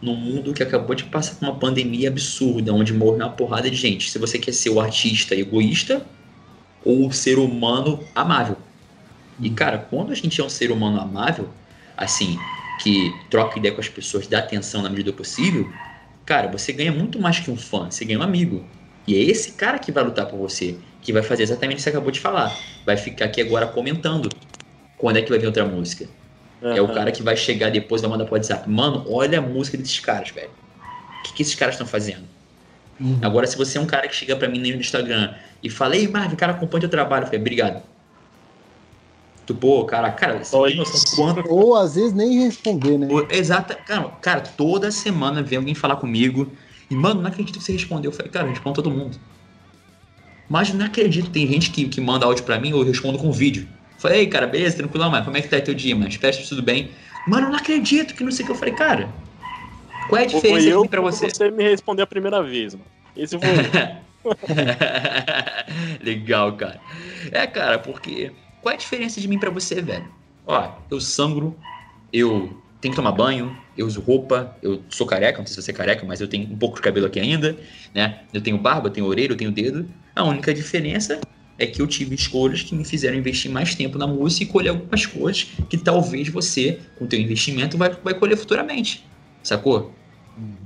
Num mundo que acabou de passar por uma pandemia absurda, onde morreu uma porrada de gente. Se você quer ser o artista egoísta ou o ser humano amável. E, cara, quando a gente é um ser humano amável, assim, que troca ideia com as pessoas, dá atenção na medida possível, cara, você ganha muito mais que um fã, você ganha um amigo. E é esse cara que vai lutar por você, que vai fazer exatamente o que você acabou de falar. Vai ficar aqui agora comentando quando é que vai vir outra música. Uhum. É o cara que vai chegar depois vai mandar pro WhatsApp. Mano, olha a música desses caras, velho. O que, que esses caras estão fazendo? Uhum. Agora, se você é um cara que chega para mim no Instagram e fala, ei, Marvin, cara, acompanha o trabalho. Eu falei, obrigado. Tu, pô, cara, cara, você tem noção quanto. Ou às vezes nem responder, né? Exato. Cara, cara, toda semana vem alguém falar comigo. E, mano, não acredito que você respondeu. Eu falei, cara, eu respondo todo mundo. Mas não acredito, tem gente que, que manda áudio pra mim, eu respondo com vídeo. Falei, ei, cara, beleza, tranquilo, mas como é que tá aí teu dia, mano? Espero que tudo bem. Mano, eu não acredito que não sei o que. Eu falei, cara, qual é a diferença eu, pra você? Você me respondeu a primeira vez, mano. Esse foi. Legal, cara. É, cara, porque qual é a diferença de mim para você, velho? Ó, eu sangro, eu tenho que tomar banho, eu uso roupa, eu sou careca, não sei se você é careca, mas eu tenho um pouco de cabelo aqui ainda, né? Eu tenho barba, eu tenho orelha, eu tenho dedo. A única diferença é que eu tive escolhas que me fizeram investir mais tempo na música e colher algumas coisas que talvez você, com o teu investimento, vai, vai colher futuramente. Sacou? Uhum.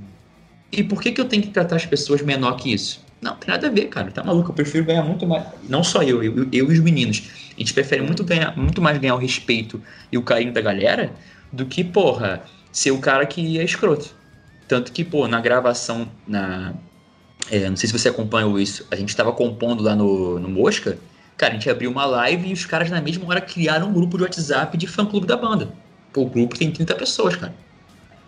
E por que, que eu tenho que tratar as pessoas menor que isso? Não, tem nada a ver, cara. Tá maluco? Eu prefiro ganhar muito mais. Não só eu, eu, eu e os meninos. A gente prefere muito, ganhar, muito mais ganhar o respeito e o carinho da galera do que, porra, ser o cara que é escroto. Tanto que, pô, na gravação, na. É, não sei se você acompanhou isso, a gente estava compondo lá no, no Mosca. Cara, a gente abriu uma live e os caras na mesma hora criaram um grupo de WhatsApp de fã-clube da banda. Pô, o grupo tem 30 pessoas, cara.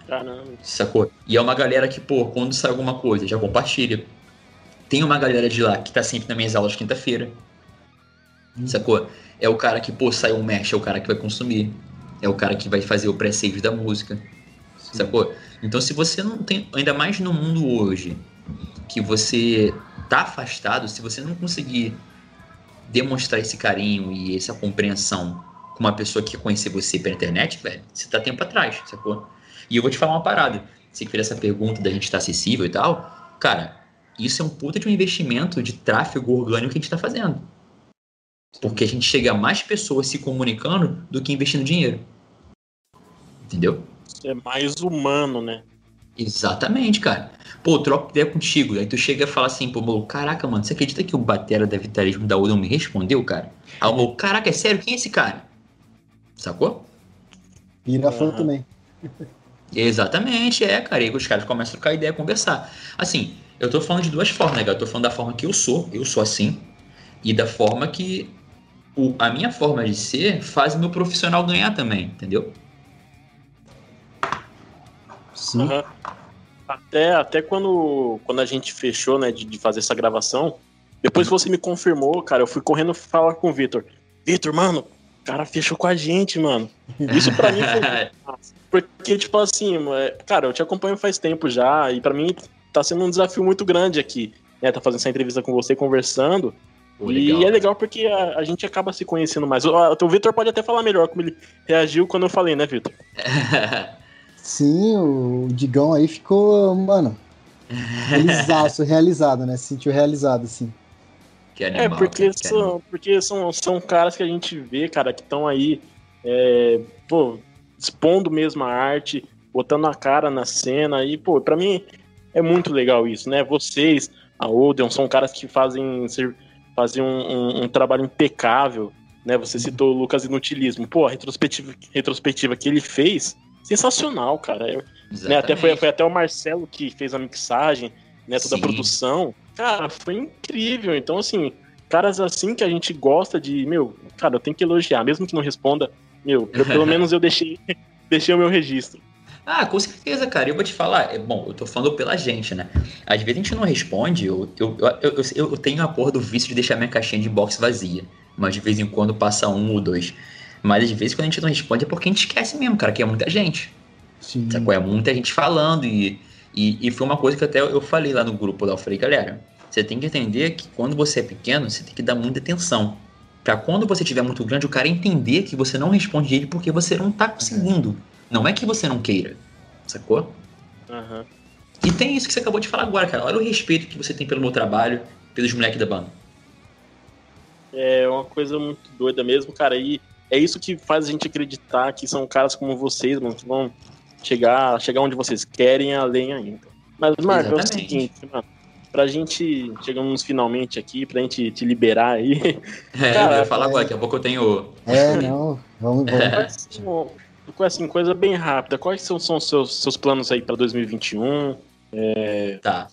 Caramba. Sacou? E é uma galera que, pô, quando sai alguma coisa, já compartilha. Tem uma galera de lá que tá sempre nas minhas aulas quinta-feira. Hum. Sacou? É o cara que, pô, saiu um mesh, é o cara que vai consumir. É o cara que vai fazer o pré-save da música. Sim. Sacou? Então, se você não tem, ainda mais no mundo hoje, que você tá afastado, se você não conseguir demonstrar esse carinho e essa compreensão com uma pessoa que quer conhecer você pela internet, velho, você tá tempo atrás, sacou? E eu vou te falar uma parada. Você que fez essa pergunta da gente estar tá acessível e tal, cara, isso é um puta de um investimento de tráfego orgânico que a gente está fazendo. Porque a gente chega a mais pessoas se comunicando do que investindo dinheiro. Entendeu? É mais humano, né? Exatamente, cara. Pô, troco ideia contigo. Aí tu chega e fala assim, pô, maluco, caraca, mano, você acredita que o Batera da Vitalismo da U não me respondeu, cara? Aí o maluco, caraca, é sério? Quem é esse cara? Sacou? Vira fã também. Exatamente, é, cara. E os caras começam a trocar ideia, conversar. Assim, eu tô falando de duas formas, né, cara? Eu tô falando da forma que eu sou, eu sou assim, e da forma que o, a minha forma de ser faz o meu profissional ganhar também, entendeu? Sim. Uhum. Até, até quando, quando a gente fechou, né, de, de fazer essa gravação, depois que você me confirmou, cara, eu fui correndo falar com o Vitor. Vitor, mano, o cara fechou com a gente, mano. Isso pra mim foi. Porque, tipo assim, é, cara, eu te acompanho faz tempo já, e para mim tá sendo um desafio muito grande aqui, né? Tá fazendo essa entrevista com você, conversando. Pô, e legal, é legal porque a, a, gente acaba se conhecendo mais. O, o Vitor pode até falar melhor como ele reagiu quando eu falei, né, Vitor? Sim, o Digão aí ficou, mano, realizaço, realizado, né? Se sentiu realizado, assim. Que animal, é, porque, cara, são, porque são, são caras que a gente vê, cara, que estão aí, é, pô, expondo mesmo a arte, botando a cara na cena, e, pô, pra mim é muito legal isso, né? Vocês, a Odeon, são caras que fazem, fazem um, um, um trabalho impecável, né? Você citou o Lucas Inutilismo. Pô, a retrospectiva, retrospectiva que ele fez sensacional, cara. né, até foi, foi até o Marcelo que fez a mixagem, né, toda Sim. a produção. Cara, foi incrível. Então, assim, caras assim que a gente gosta de, meu, cara, eu tenho que elogiar, mesmo que não responda, meu, eu, pelo menos eu deixei, deixei o meu registro. Ah, com certeza, cara. Eu vou te falar. É, bom, eu tô falando pela gente, né? Às vezes a gente não responde. Eu, eu, eu, eu, eu tenho a porra do vício de deixar minha caixinha de box vazia. Mas de vez em quando passa um ou dois. Mas às vezes quando a gente não responde é porque a gente esquece mesmo, cara, que é muita gente. Sim. Sacou? É muita gente falando e, e, e, foi uma coisa que até eu falei lá no grupo lá. Eu falei, galera, você tem que entender que quando você é pequeno, você tem que dar muita atenção. Pra quando você tiver muito grande, o cara entender que você não responde ele porque você não tá conseguindo. Não é que você não queira. Sacou? Uhum. E tem isso que você acabou de falar agora, cara. Olha o respeito que você tem pelo meu trabalho, pelos moleques da banda. É uma coisa muito doida mesmo, cara. E é isso que faz a gente acreditar que são caras como vocês, mano, que vão chegar, chegar onde vocês querem, além ainda. Mas, Marco, é o seguinte, mano, pra gente, chegamos finalmente aqui, pra gente te liberar aí. É, cara, eu ia falar é... agora, daqui a pouco eu tenho. É, não, vamos, vamos. É. Assim, coisa bem rápida, quais são, são os seus, seus planos aí pra 2021? É... Tá.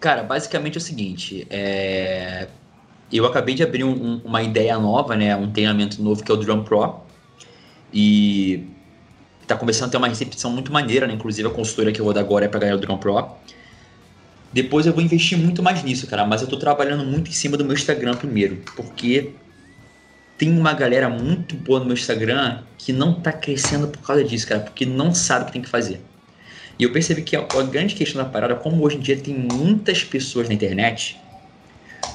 Cara, basicamente é o seguinte, é eu acabei de abrir um, um, uma ideia nova, né, um treinamento novo que é o Drum Pro. E tá começando a ter uma recepção muito maneira, né? Inclusive a consultoria que eu vou dar agora é para ganhar o Drum Pro. Depois eu vou investir muito mais nisso, cara, mas eu tô trabalhando muito em cima do meu Instagram primeiro, porque tem uma galera muito boa no meu Instagram que não tá crescendo por causa disso, cara, porque não sabe o que tem que fazer. E eu percebi que a, a grande questão da parada, como hoje em dia tem muitas pessoas na internet,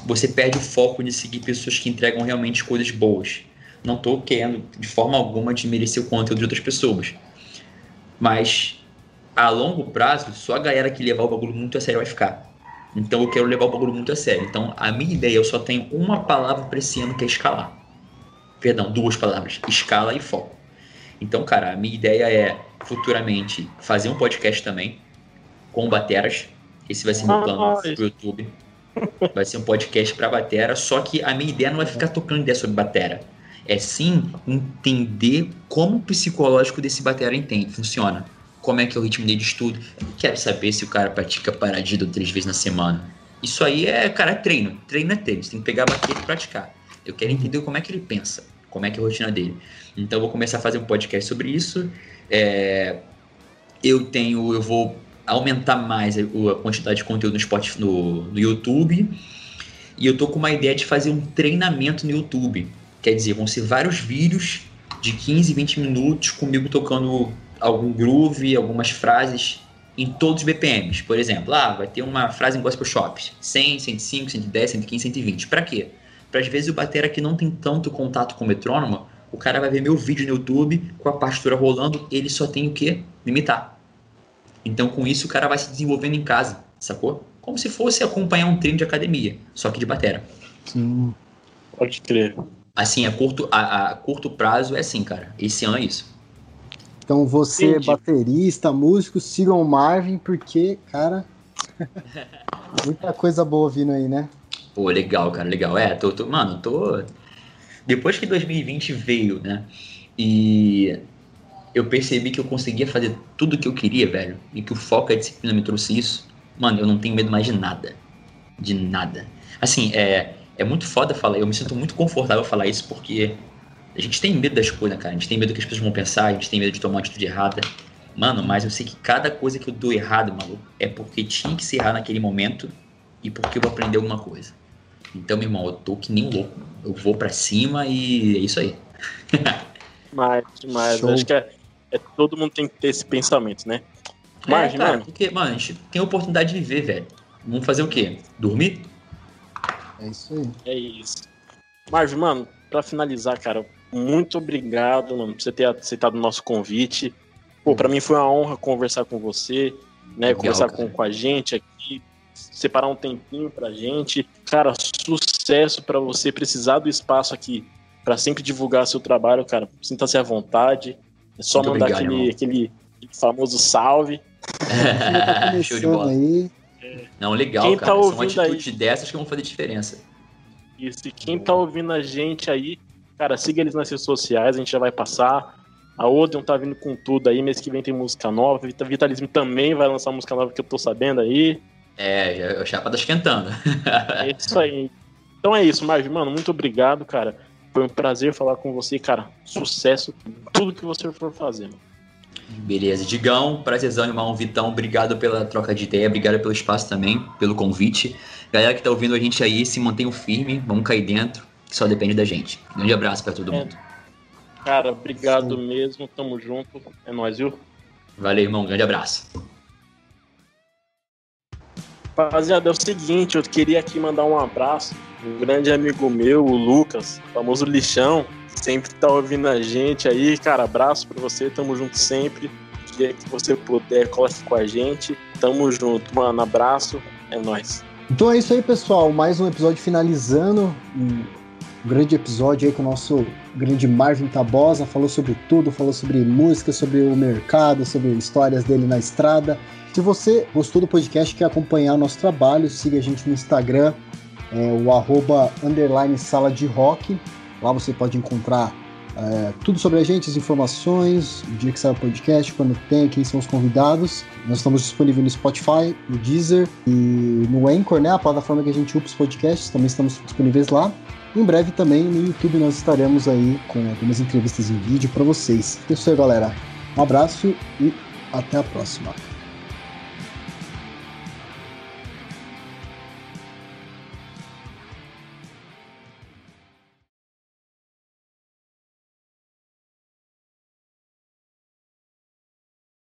você perde o foco de seguir pessoas que entregam realmente coisas boas. Não estou querendo de forma alguma desmerecer o conteúdo de outras pessoas. Mas a longo prazo, só a galera que levar o bagulho muito a sério vai ficar. Então eu quero levar o bagulho muito a sério. Então a minha ideia, eu só tenho uma palavra para esse ano que é escalar. Perdão, duas palavras: escala e foco. Então, cara, a minha ideia é futuramente fazer um podcast também com bateras. Esse vai ser meu plano pro YouTube. Vai ser um podcast para batera, só que a minha ideia não é ficar tocando ideia sobre batera. É sim entender como o psicológico desse batera entende, funciona. Como é que é o ritmo dele de estudo. Eu quero saber se o cara pratica paradido três vezes na semana. Isso aí é, cara, é treino. Treino é treino. Você tem que pegar a baqueta e praticar. Eu quero entender como é que ele pensa, como é que é a rotina dele. Então eu vou começar a fazer um podcast sobre isso. É... eu tenho, eu vou aumentar mais a, quantidade de conteúdo no, Spotify, no, no YouTube. E eu tô com uma ideia de fazer um treinamento no YouTube. Quer dizer, vão ser vários vídeos de 15, 20 minutos comigo tocando algum groove, algumas frases em todos os BPMs. Por exemplo, ah, vai ter uma frase em gospel shops, 100, 105, 110, 115, 120. Para quê? Para às vezes o batera que não tem tanto contato com o metrônomo, o cara vai ver meu vídeo no YouTube com a partitura rolando, ele só tem o que? Limitar. Então com isso o cara vai se desenvolvendo em casa, sacou? Como se fosse acompanhar um treino de academia, só que de batera. Sim. Pode crer. Assim, a curto, a, a curto prazo é assim, cara. Esse ano é isso. Então você, Entendi. baterista, músico, sigam o Marvin, porque, cara, muita coisa boa vindo aí, né? Pô, legal, cara, legal. É, tô, tô, mano, tô. Depois que 2020 veio, né? E eu percebi que eu conseguia fazer tudo o que eu queria, velho. E que o foco e a disciplina me trouxe isso. Mano, eu não tenho medo mais de nada. De nada. Assim, é, é muito foda falar, eu me sinto muito confortável falar isso porque a gente tem medo das coisas, cara. A gente tem medo do que as pessoas vão pensar, a gente tem medo de tomar uma atitude errada. Mano, mas eu sei que cada coisa que eu dou errado, maluco, é porque tinha que ser errado naquele momento e porque eu vou aprender alguma coisa. Então, meu irmão, eu tô que nem um louco. Eu vou para cima e é isso aí. mas, mas acho que é, é, todo mundo tem que ter esse pensamento, né? Mas, é, cara, mano. porque, mano, a gente tem a oportunidade de viver, velho. Vamos fazer o quê? Dormir? É isso aí. É isso. Marvin, mano, pra finalizar, cara, muito obrigado, mano, por você ter aceitado o nosso convite. Pô, pra mim foi uma honra conversar com você, né? Legal, conversar com, com a gente aqui, separar um tempinho pra gente. Cara, sucesso para você precisar do espaço aqui para sempre divulgar seu trabalho, cara. Sinta-se à vontade. É só muito mandar obrigado, aquele, aquele, famoso salve. É, show de bola. Aí. Não, legal, quem cara. Tá São atitudes aí... dessas que vão fazer diferença. Isso, e quem tá ouvindo a gente aí, Cara, siga eles nas redes sociais, a gente já vai passar. A Odeon tá vindo com tudo aí, mês que vem tem música nova. Vitalismo também vai lançar música nova que eu tô sabendo aí. É, o Chapa tá esquentando. é isso aí. Então é isso, Marvin, mano, muito obrigado, cara. Foi um prazer falar com você, cara. Sucesso em tudo que você for fazer. Beleza, Digão, prazerzão, irmão. Vitão, obrigado pela troca de ideia, obrigado pelo espaço também, pelo convite. Galera que tá ouvindo a gente aí, se mantenham firme, vamos cair dentro que só depende da gente. Grande abraço para todo é. mundo. Cara, obrigado Sim. mesmo. Tamo junto. É nóis, viu? Valeu, irmão. Grande abraço. Rapaziada, é o seguinte, eu queria aqui mandar um abraço. Um grande amigo meu, o Lucas, famoso lixão, sempre tá ouvindo a gente aí. Cara, abraço pra você, tamo junto sempre. O dia que você puder, coloque com a gente. Tamo junto, mano. Abraço, é nóis. Então é isso aí, pessoal. Mais um episódio finalizando um grande episódio aí com o nosso grande Marvin Tabosa, falou sobre tudo, falou sobre música, sobre o mercado, sobre histórias dele na estrada. Se você gostou do podcast, quer acompanhar o nosso trabalho, siga a gente no Instagram, é, o arroba underline sala de rock. Lá você pode encontrar é, tudo sobre a gente, as informações, o dia que sai o podcast, quando tem, quem são os convidados. Nós estamos disponíveis no Spotify, no Deezer e no Anchor, né? A plataforma que a gente upa os podcasts, também estamos disponíveis lá. Em breve também no YouTube nós estaremos aí com algumas entrevistas em vídeo para vocês. É isso aí, galera. Um abraço e até a próxima.